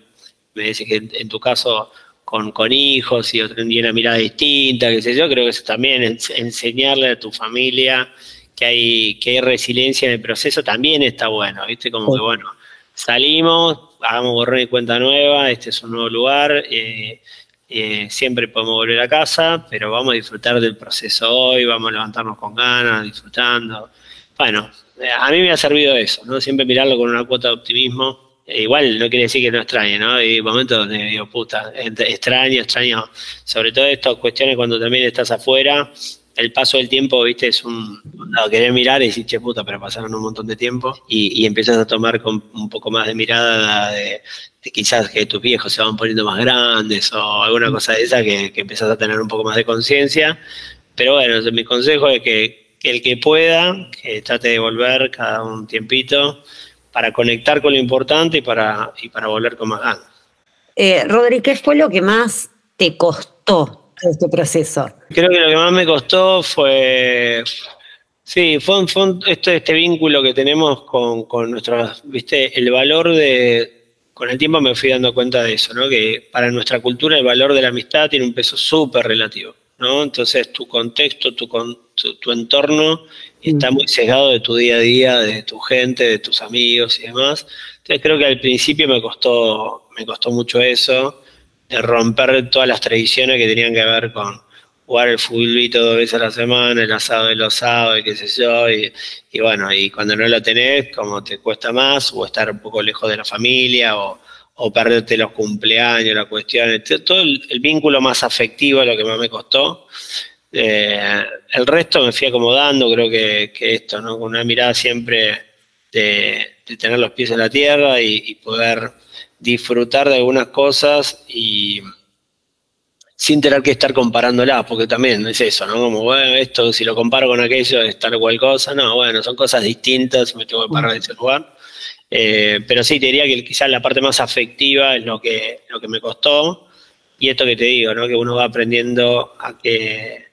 me dice que en, tu caso con, con, hijos y, otro, una mirada distinta, qué sé yo, creo que eso también enseñarle a tu familia que hay, que hay resiliencia en el proceso también está bueno, ¿viste? Como que bueno, salimos, hagamos borrón y cuenta nueva, este es un nuevo lugar, eh, eh, siempre podemos volver a casa, pero vamos a disfrutar del proceso hoy, vamos a levantarnos con ganas, disfrutando. Bueno, eh, a mí me ha servido eso, ¿no? Siempre mirarlo con una cuota de optimismo. Igual no quiere decir que no extrañe, ¿no? Hay momentos donde digo, puta, extraño, extraño. Sobre todo estas cuestiones cuando también estás afuera, el paso del tiempo, viste, es un. No, querer mirar y decir, che, puta, pero pasaron un montón de tiempo. Y, y empiezas a tomar con un poco más de mirada de, quizás que tus viejos se van poniendo más grandes o alguna cosa de esa que, que empiezas a tener un poco más de conciencia. Pero bueno, mi consejo es que el que pueda, que trate de volver cada un tiempito para conectar con lo importante y para, y para volver con más ganas. Eh, Rodri, ¿qué fue lo que más te costó este proceso? Creo que lo que más me costó fue, sí, fue, este, este vínculo que tenemos con, con nuestra, viste, el valor de, con el tiempo me fui dando cuenta de eso, ¿no? Que para nuestra cultura el valor de la amistad tiene un peso súper relativo. ¿no? Entonces tu contexto, tu, tu, entorno está muy sesgado de tu día a día, de tu gente, de tus amigos y demás. Entonces creo que al principio me costó, me costó mucho eso, romper todas las tradiciones que tenían que ver con jugar el futbolito dos veces a la semana, el asado de los sábados, qué sé yo, y, bueno, y cuando no lo tenés, como te cuesta más, o estar un poco lejos de la familia, o, perderte los cumpleaños, la cuestión, todo el, vínculo más afectivo es lo que más me costó. Eh, el resto me fui acomodando, creo que, esto, ¿no? Con una mirada siempre de, tener los pies en la tierra y, poder disfrutar de algunas cosas y sin tener que estar comparándolas, porque también es eso, ¿no? Como, bueno, esto, si lo comparo con aquello, es tal cual cosa, no, bueno, son cosas distintas, me tengo que parar en ese lugar. Eh, pero sí, te diría que quizás la parte más afectiva es lo que, lo que me costó. Y esto que te digo, ¿no? que uno va aprendiendo a que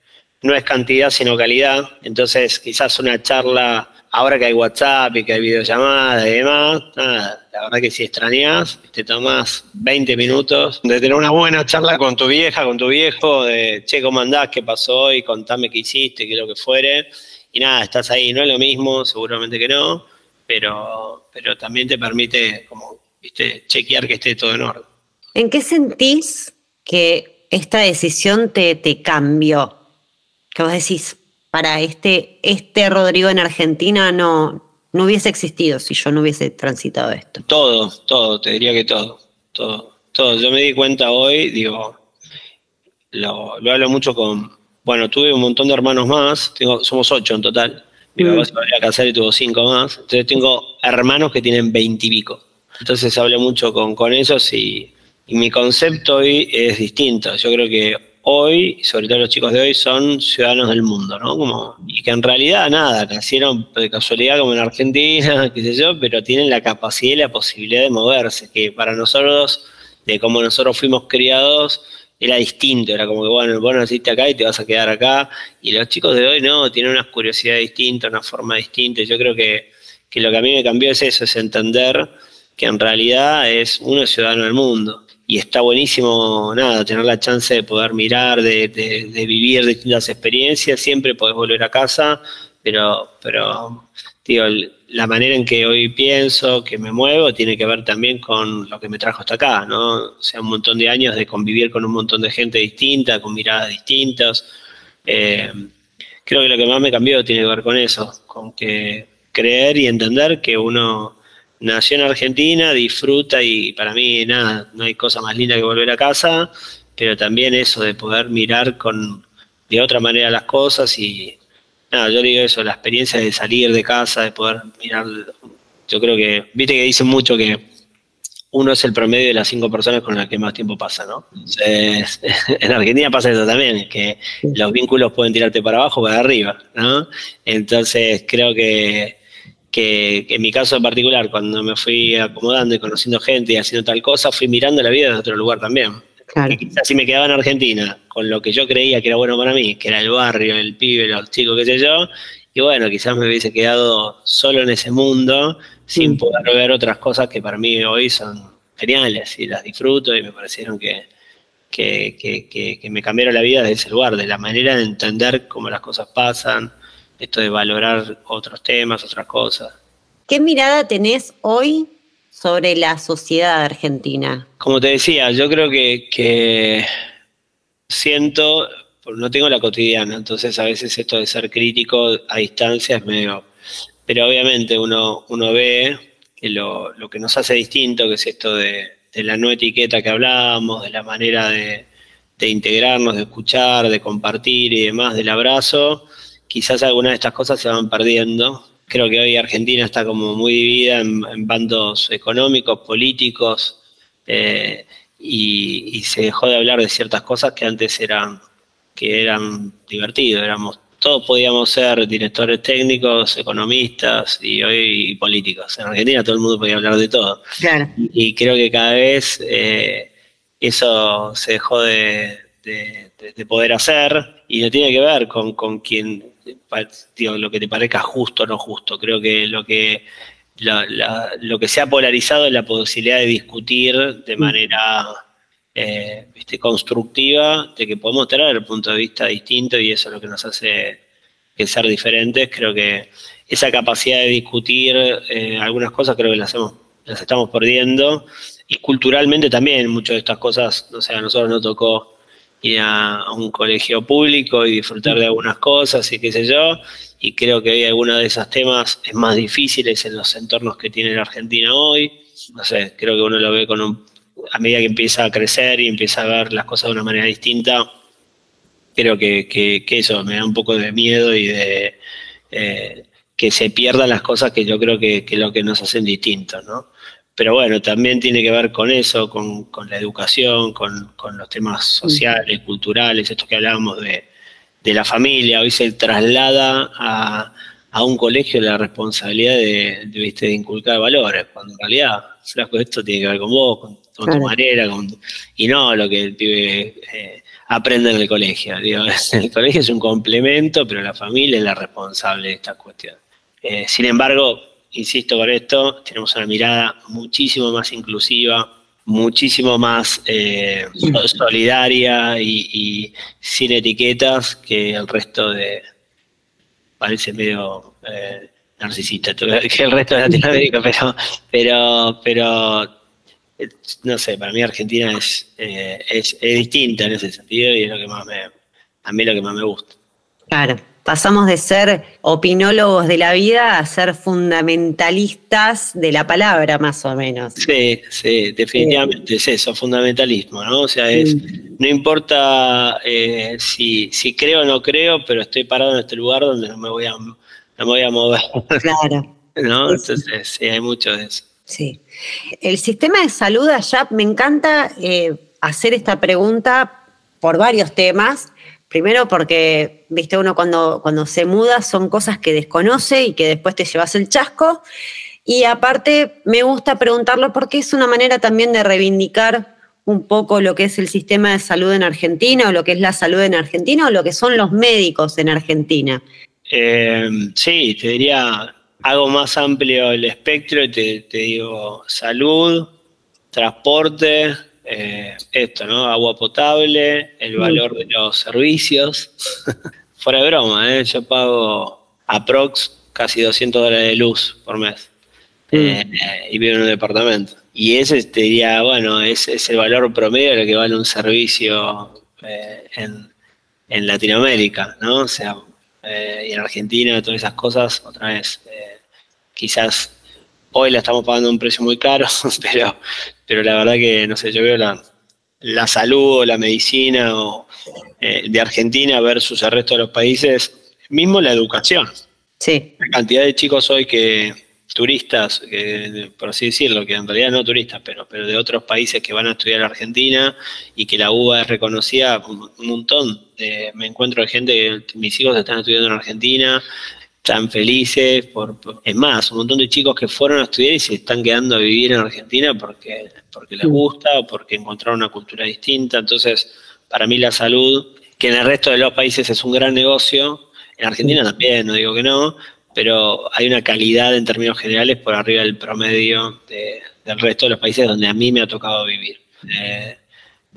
no es cantidad sino calidad. Entonces, quizás una charla, ahora que hay WhatsApp y que hay videollamadas y demás, nada, la verdad que si extrañas, te tomas 20 minutos de tener una buena charla con tu vieja, con tu viejo, de che, ¿cómo andás? ¿Qué pasó hoy? Contame qué hiciste, qué es lo que fuere. Y nada, estás ahí, no es lo mismo, seguramente que no pero, pero también te permite como, ¿viste? chequear que esté todo en orden. ¿En qué sentís que esta decisión te, te cambió? Que vos decís, para este, este Rodrigo en Argentina no, no hubiese existido si yo no hubiese transitado esto. Todo, todo, te diría que todo, todo, todo. Yo me di cuenta hoy, digo, lo, lo hablo mucho con, bueno, tuve un montón de hermanos más, tengo, somos ocho en total, mi papá se volvió a casar y tuvo cinco más. Entonces tengo hermanos que tienen veintipico. Entonces hablé mucho con, con esos y, mi concepto hoy es distinto. Yo creo que hoy, sobre todo los chicos de hoy, son ciudadanos del mundo, ¿no? Como, y que en realidad nada, nacieron de casualidad como en Argentina, qué sé yo, pero tienen la capacidad y la posibilidad de moverse, que para nosotros, de cómo nosotros fuimos criados, era distinto, era como que, bueno, vos naciste acá y te vas a quedar acá. Y los chicos de hoy no, tienen una curiosidad distinta, una forma distinta. Yo creo que, lo que a mí me cambió es eso, es entender que en realidad es uno ciudadano del mundo. Y está buenísimo, nada, tener la chance de poder mirar, de, vivir distintas experiencias. Siempre podés volver a casa, pero, pero digo, la manera en que hoy pienso, que me muevo, tiene que ver también con lo que me trajo hasta acá, ¿no? O sea, un montón de años de convivir con un montón de gente distinta, con miradas distintas. Eh, creo que lo que más me cambió tiene que ver con eso, con que creer y entender que uno nació en Argentina, disfruta y para mí nada, no hay cosa más linda que volver a casa, pero también eso de poder mirar con de otra manera las cosas y nada, yo digo eso, la experiencia de salir de casa, de poder mirar, yo creo que, viste que dicen mucho que uno es el promedio de las cinco personas con las que más tiempo pasa, ¿no? Entonces, en Argentina pasa eso también, que los vínculos pueden tirarte para abajo o para arriba, ¿no? Entonces, creo que, que, en mi caso en particular, cuando me fui acomodando y conociendo gente y haciendo tal cosa, fui mirando la vida de otro lugar también. Claro. quizás si me quedaba en Argentina con lo que yo creía que era bueno para mí, que era el barrio, el pibe, los chicos, qué sé yo, y bueno, quizás me hubiese quedado solo en ese mundo sin poder ver otras cosas que para mí hoy son geniales y las disfruto y me parecieron que, que, que, que me cambiaron la vida desde ese lugar, de la manera de entender cómo las cosas pasan, esto de valorar otros temas, otras cosas. ¿Qué mirada tenés hoy sobre la sociedad argentina? Como te decía, yo creo que, que siento, no tengo la cotidiana, entonces a veces esto de ser crítico a distancia es medio... Pero obviamente uno, uno ve que lo, lo que nos hace distinto, que es esto de, de la no etiqueta que hablábamos, de la manera de, de, integrarnos, de escuchar, de compartir y demás, del abrazo, quizás algunas de estas cosas se van perdiendo Creo que hoy Argentina está como muy dividida en, bandos económicos, políticos, eh, y, se dejó de hablar de ciertas cosas que antes eran, que eran divertidos, éramos, todos podíamos ser directores técnicos, economistas y hoy políticos. En Argentina todo el mundo podía hablar de todo. Y, creo que cada vez eh, eso se dejó de, poder hacer y no tiene que ver con, con quien lo que te parezca justo o no justo. Creo que lo que lo que se ha polarizado es la posibilidad de discutir de mm. manera eh, constructiva, de que podemos tener el punto de vista distinto y eso es lo que nos hace que ser diferentes. Creo que esa capacidad de discutir eh, algunas cosas creo que las, hemos, las estamos perdiendo y culturalmente también muchas de estas cosas, o sea, a nosotros nos tocó ir a, un colegio público y disfrutar de algunas cosas y qué sé yo. Y creo que hoy algunos de esos temas es más difíciles en los entornos que tiene la Argentina hoy. No sé, creo que uno lo ve con un, a medida que empieza a crecer y empieza a ver las cosas de una manera distinta. Creo que, que, eso me da un poco de miedo y de eh, que se pierdan las cosas que yo creo que, que lo que nos hacen distintos, ¿no? Pero bueno, también tiene que ver con eso, con, la educación, con, los temas sociales, culturales, esto que hablábamos de, la familia. Hoy se traslada a, un colegio la responsabilidad de, de, inculcar valores, cuando en realidad, esto tiene que ver con vos, con, tu manera, y no lo que el pibe eh, aprende en el colegio. el colegio es un complemento, pero la familia es la responsable de esta cuestión. Eh, sin embargo, insisto con esto, tenemos una mirada muchísimo más inclusiva, muchísimo más eh, solidaria y, sin etiquetas que el resto de, parece medio eh, narcisista, que el resto de Latinoamérica, pero, pero, pero eh, no sé, para mí Argentina es, es, es distinta en ese sentido y es lo que más me, a mí lo que más me gusta. Claro pasamos de ser opinólogos de la vida a ser fundamentalistas de la palabra, más o menos. Sí, sí, definitivamente es eso, fundamentalismo, ¿no? O sea, es, mm. no importa eh, si, si creo o no creo, pero estoy parado en este lugar donde no me voy a, no me voy a mover. Claro. ¿No? Entonces, sí, hay mucho de eso. Sí. El sistema de salud allá, me encanta eh, hacer esta pregunta por varios temas. Primero porque, viste, uno cuando, cuando se muda son cosas que desconoce y que después te llevas el chasco. Y aparte me gusta preguntarlo porque es una manera también de reivindicar un poco lo que es el sistema de salud en Argentina o lo que es la salud en Argentina o lo que son los médicos en Argentina. Eh, sí, te diría, hago más amplio el espectro y te, te digo salud, transporte, eh, esto, ¿no? Agua potable, el valor de los servicios. Fuera de broma, ¿eh? Yo pago aprox casi 200 dólares de luz por mes mm. eh, y vivo en un departamento. Y ese te diría, bueno, es, es el valor promedio de lo que vale un servicio eh, en, en, Latinoamérica, ¿no? O sea, eh, y en Argentina, todas esas cosas, otra vez, quizás hoy la estamos pagando a un precio muy caro, pero, pero la verdad que, no sé, yo veo la, la salud o la medicina o, de Argentina versus el resto de los países, mismo la educación. Sí. La cantidad de chicos hoy que, turistas, por así decirlo, que en realidad no turistas, pero, pero de otros países que van a estudiar a Argentina y que la UBA es reconocida un montón. me encuentro de gente que mis hijos están estudiando en Argentina, están felices, por, es más, un montón de chicos que fueron a estudiar y se están quedando a vivir en Argentina porque, porque les gusta o porque encontraron una cultura distinta. Entonces, para mí la salud, que en el resto de los países es un gran negocio, en Argentina también, no digo que no, pero hay una calidad en términos generales por arriba del promedio del resto de los países donde a mí me ha tocado vivir. Eh,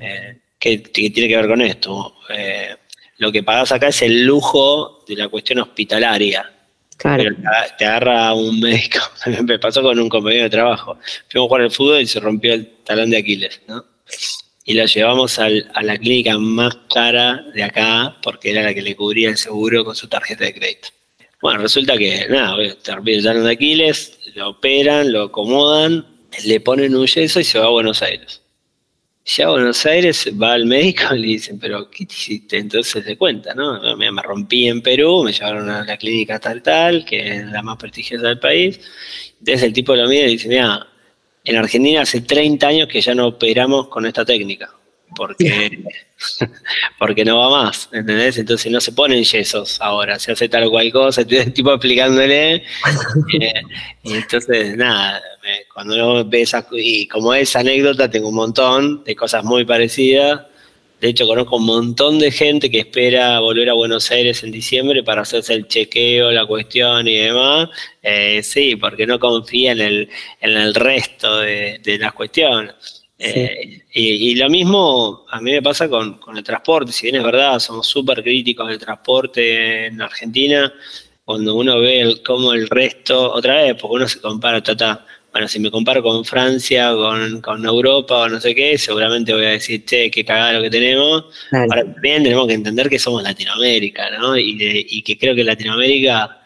eh, ¿qué, tiene que ver con esto? Eh, lo que pagas acá es el lujo de la cuestión hospitalaria. Pero te agarra un médico. Me pasó con un compañero de trabajo. Fuimos a jugar al fútbol y se rompió el talón de Aquiles, ¿no? y la llevamos a la clínica más cara de acá porque era la que le cubría el seguro con su tarjeta de crédito. Bueno, resulta que, nada, te el talón de Aquiles, lo operan, lo acomodan, le ponen un yeso y se va a Buenos Aires. Ya a Buenos Aires va al médico y le dicen, pero ¿qué te hiciste? Entonces se cuenta, ¿no? Me, me rompí en Perú, me llevaron a la clínica tal tal, que es la más prestigiosa del país. Entonces el tipo lo mira y dice, mira, en Argentina hace 30 años que ya no operamos con esta técnica, porque, porque no va más, ¿entendés? Entonces no se ponen yesos ahora, se hace tal o cual cosa, tipo explicándole. Eh, y entonces, nada, cuando uno ve esa, y como esa anécdota, tengo un montón de cosas muy parecidas de hecho, conozco un montón de gente que espera volver a Buenos Aires en diciembre para hacerse el chequeo, la cuestión y demás. Eh, sí, porque no confía en el, en el resto de, las cuestiones. Eh, y, lo mismo a mí me pasa con, el transporte. Si bien es verdad, somos súper críticos del transporte en Argentina, cuando uno ve cómo el resto, otra vez, porque uno se compara, trata bueno, si me comparo con Francia, con, con, Europa o no sé qué, seguramente voy a decir, che, qué cagada lo que tenemos. Ahora también tenemos que entender que somos Latinoamérica, ¿no? Y, que creo que Latinoamérica,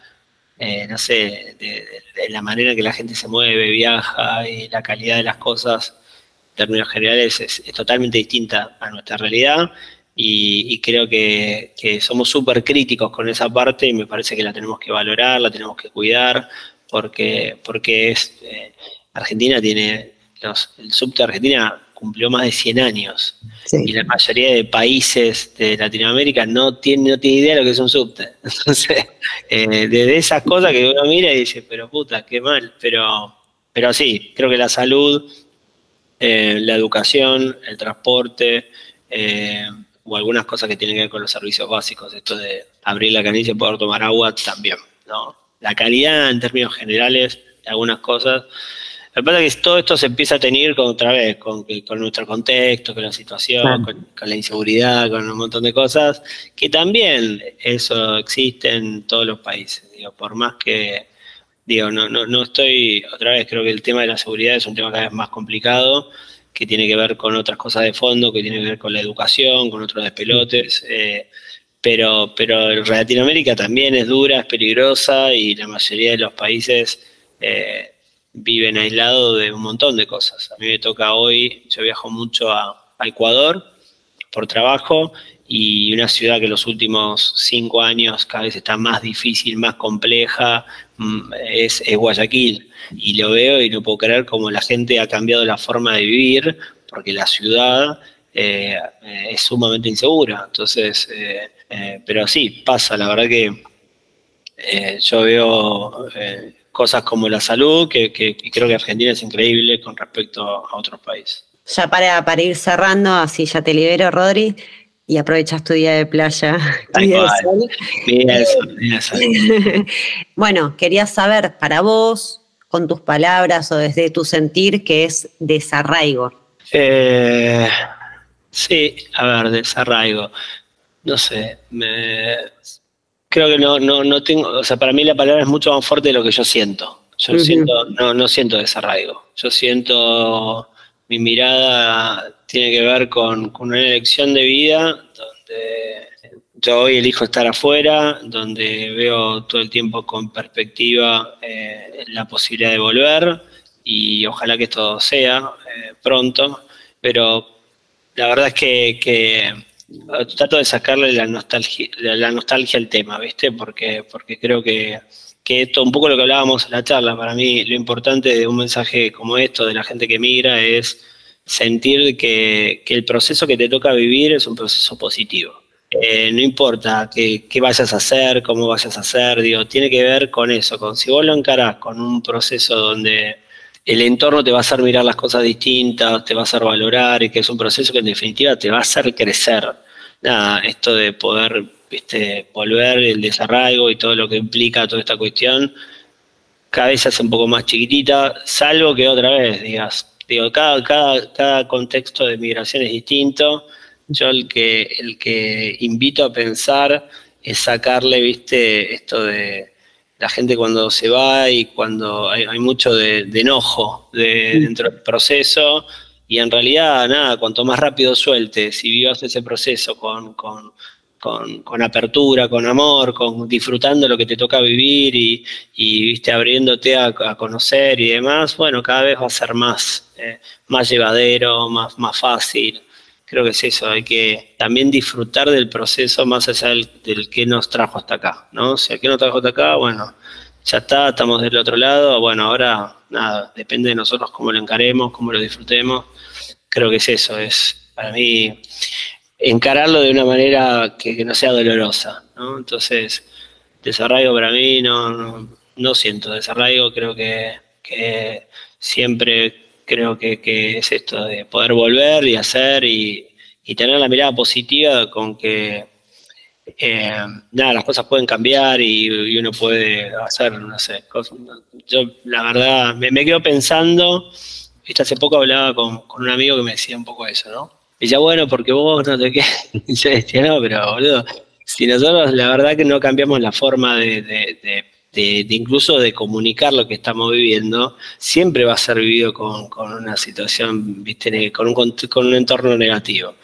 eh, no sé, de, la manera que la gente se mueve, viaja y la calidad de las cosas, términos generales, es, totalmente distinta a nuestra realidad. Y, creo que, somos súper críticos con esa parte y me parece que la tenemos que valorar, la tenemos que cuidar, porque, porque es, eh, Argentina tiene, el subte de Argentina cumplió más de 100 años y la mayoría de países de Latinoamérica no tiene, no tiene idea de lo que es un subte. Entonces, eh, desde esas cosas que uno mira y dice, pero puta, qué mal, pero, pero sí, creo que la salud, eh, la educación, el transporte, o algunas cosas que tienen que ver con los servicios básicos, esto de abrir la canilla y poder tomar agua también, ¿no? la calidad en términos generales de algunas cosas. Lo que pasa es que todo esto se empieza a tener con, otra vez, con, con nuestro contexto, con la situación, con, la inseguridad, con un montón de cosas, que también eso existe en todos los países. Digo, por más que, digo, no, no, no estoy, otra vez creo que el tema de la seguridad es un tema cada vez más complicado, que tiene que ver con otras cosas de fondo, que tiene que ver con la educación, con otros despelotes. Eh, pero, pero Latinoamérica también es dura, es peligrosa y la mayoría de los países eh, viven aislados de un montón de cosas. A mí me toca hoy, yo viajo mucho a, Ecuador por trabajo y una ciudad que los últimos cinco años cada vez está más difícil, más compleja, mm, es, Guayaquil. Y lo veo y no puedo creer cómo la gente ha cambiado la forma de vivir, porque la ciudad eh, es sumamente insegura. Entonces, eh, eh, pero sí, pasa, la verdad que yo veo cosas como la salud, que, creo que Argentina es increíble con respecto a otros países. Ya para, para ir cerrando, así ya te libero, Rodri, y aprovechas tu día de playa. bueno, quería saber para vos, con tus palabras o desde tu sentir, qué es desarraigo. sí, a ver, desarraigo no sé, me, creo que no, no, no tengo, o sea, para mí la palabra es mucho más fuerte de lo que yo siento. Yo siento, no, no siento desarraigo. Yo siento, mi mirada tiene que ver con, una elección de vida donde yo hoy elijo estar afuera, donde veo todo el tiempo con perspectiva eh, la posibilidad de volver y ojalá que esto sea eh, pronto, pero la verdad es que, trato de sacarle la nostalgia, la nostalgia al tema, ¿viste? Porque, porque creo que, que esto, un poco lo que hablábamos en la charla, para mí lo importante de un mensaje como esto, de la gente que migra, es sentir que, que el proceso que te toca vivir es un proceso positivo. Eh, no importa qué, qué, vayas a hacer, cómo vayas a hacer, digo, tiene que ver con eso, con si vos lo encarás con un proceso donde el entorno te va a hacer mirar las cosas distintas, te va a hacer valorar y que es un proceso que en definitiva te va a hacer crecer. Nada, esto de poder viste, volver el desarraigo y todo lo que implica toda esta cuestión, cada vez se hace un poco más chiquitita, salvo que otra vez, digas, digo, cada, cada, cada contexto de migración es distinto. Yo el que, el que invito a pensar es sacarle, viste, esto de la gente cuando se va y cuando hay, mucho de, enojo de, dentro del proceso y en realidad nada, cuanto más rápido sueltes si vivas ese proceso con, con, con, apertura, con amor, con disfrutando lo que te toca vivir y, y viste abriéndote a, conocer y demás, bueno, cada vez va a ser más, eh, más llevadero, más, más fácil. Creo que es eso, hay que también disfrutar del proceso más allá del, que nos trajo hasta acá, ¿no? Si el que nos trajo hasta acá, bueno, ya está, estamos del otro lado, bueno, ahora nada, depende de nosotros cómo lo encaremos, cómo lo disfrutemos, creo que es eso, es para mí encararlo de una manera que, no sea dolorosa, ¿no? Entonces, desarraigo para mí no, no, siento desarraigo, creo que, que siempre creo que, es esto de poder volver y hacer y, tener la mirada positiva con que eh, nada, las cosas pueden cambiar y, uno puede hacer, no sé, cosas. Yo, la verdad, me, quedo pensando, hace poco hablaba con, un amigo que me decía un poco eso, ¿no? Y decía, bueno, porque vos no te qué. Y yo decía, no, pero boludo, si nosotros la verdad que no cambiamos la forma de de, incluso de comunicar lo que estamos viviendo, siempre va a ser vivido con, una situación, ¿viste? Con, un, con un entorno negativo.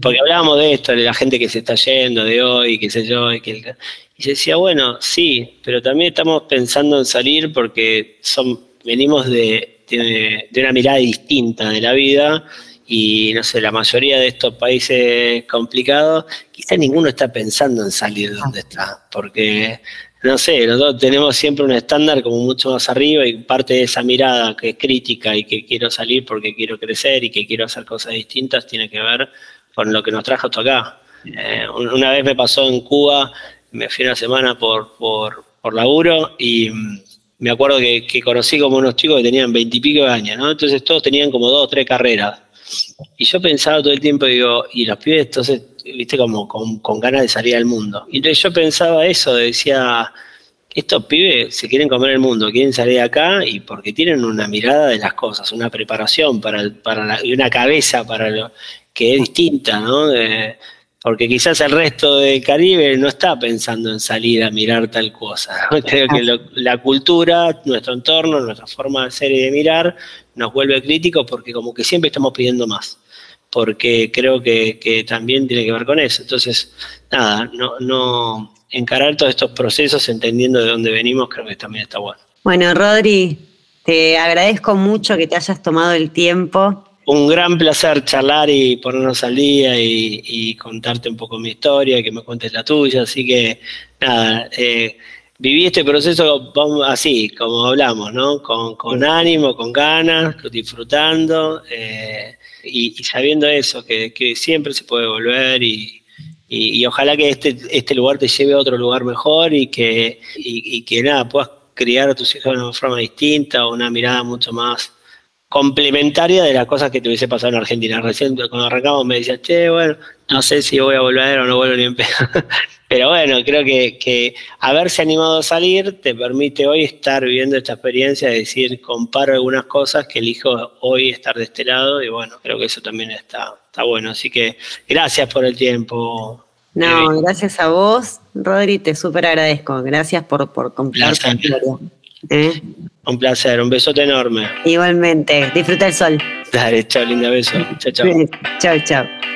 Porque hablábamos de esto, de la gente que se está yendo, de hoy, qué sé yo, y, que y se decía, bueno, sí, pero también estamos pensando en salir porque son, venimos de, de, de una mirada distinta de la vida y no sé, la mayoría de estos países complicados, quizá ninguno está pensando en salir de donde está, porque no sé, nosotros tenemos siempre un estándar como mucho más arriba y parte de esa mirada que es crítica y que quiero salir porque quiero crecer y que quiero hacer cosas distintas tiene que ver con lo que nos trajo hasta acá. Eh, una vez me pasó en Cuba, me fui una semana por, por, por laburo y mm, me acuerdo que, conocí como unos chicos que tenían veintipico de años, ¿no? Entonces todos tenían como dos o tres carreras. Y yo pensaba todo el tiempo, digo, y los pibes entonces viste, como con, ganas de salir al mundo. Y entonces yo pensaba eso, decía, estos pibes se quieren comer el mundo, quieren salir de acá y porque tienen una mirada de las cosas, una preparación para, para y una cabeza para lo que es distinta, ¿no? porque quizás el resto del Caribe no está pensando en salir a mirar tal cosa. Creo que la cultura, nuestro entorno, nuestra forma de ser y de mirar nos vuelve críticos porque como que siempre estamos pidiendo más porque creo que, también tiene que ver con eso. Entonces, nada, no, no encarar todos estos procesos entendiendo de dónde venimos, creo que también está bueno. Bueno, Rodri, te agradezco mucho que te hayas tomado el tiempo. Un gran placer charlar y ponernos al día y, contarte un poco mi historia, que me cuentes la tuya. Así que, nada, eh, viví este proceso así, como hablamos, ¿no? Con, ánimo, con ganas, disfrutando. Eh, y, sabiendo eso, que, siempre se puede volver y, ojalá que este, este lugar te lleve a otro lugar mejor y que, y, que nada, puedas criar a tus hijos de una forma distinta o una mirada mucho más complementaria de las cosas que te hubiese pasado en Argentina. Recién cuando arrancamos me decías, che, bueno, no sé si voy a volver o no vuelvo ni en. Pero bueno, creo que, que, haberse animado a salir te permite hoy estar viviendo esta experiencia, de decir, comparo algunas cosas que elijo hoy estar de este lado y bueno, creo que eso también está, está bueno. Así que gracias por el tiempo. No, gracias a vos, Rodri, te súper agradezco. Gracias por, por compartir ¿eh? Un placer, un besote enorme. Igualmente, disfruta el sol. Dale, chao, linda beso. Chao, chao. chao, chao.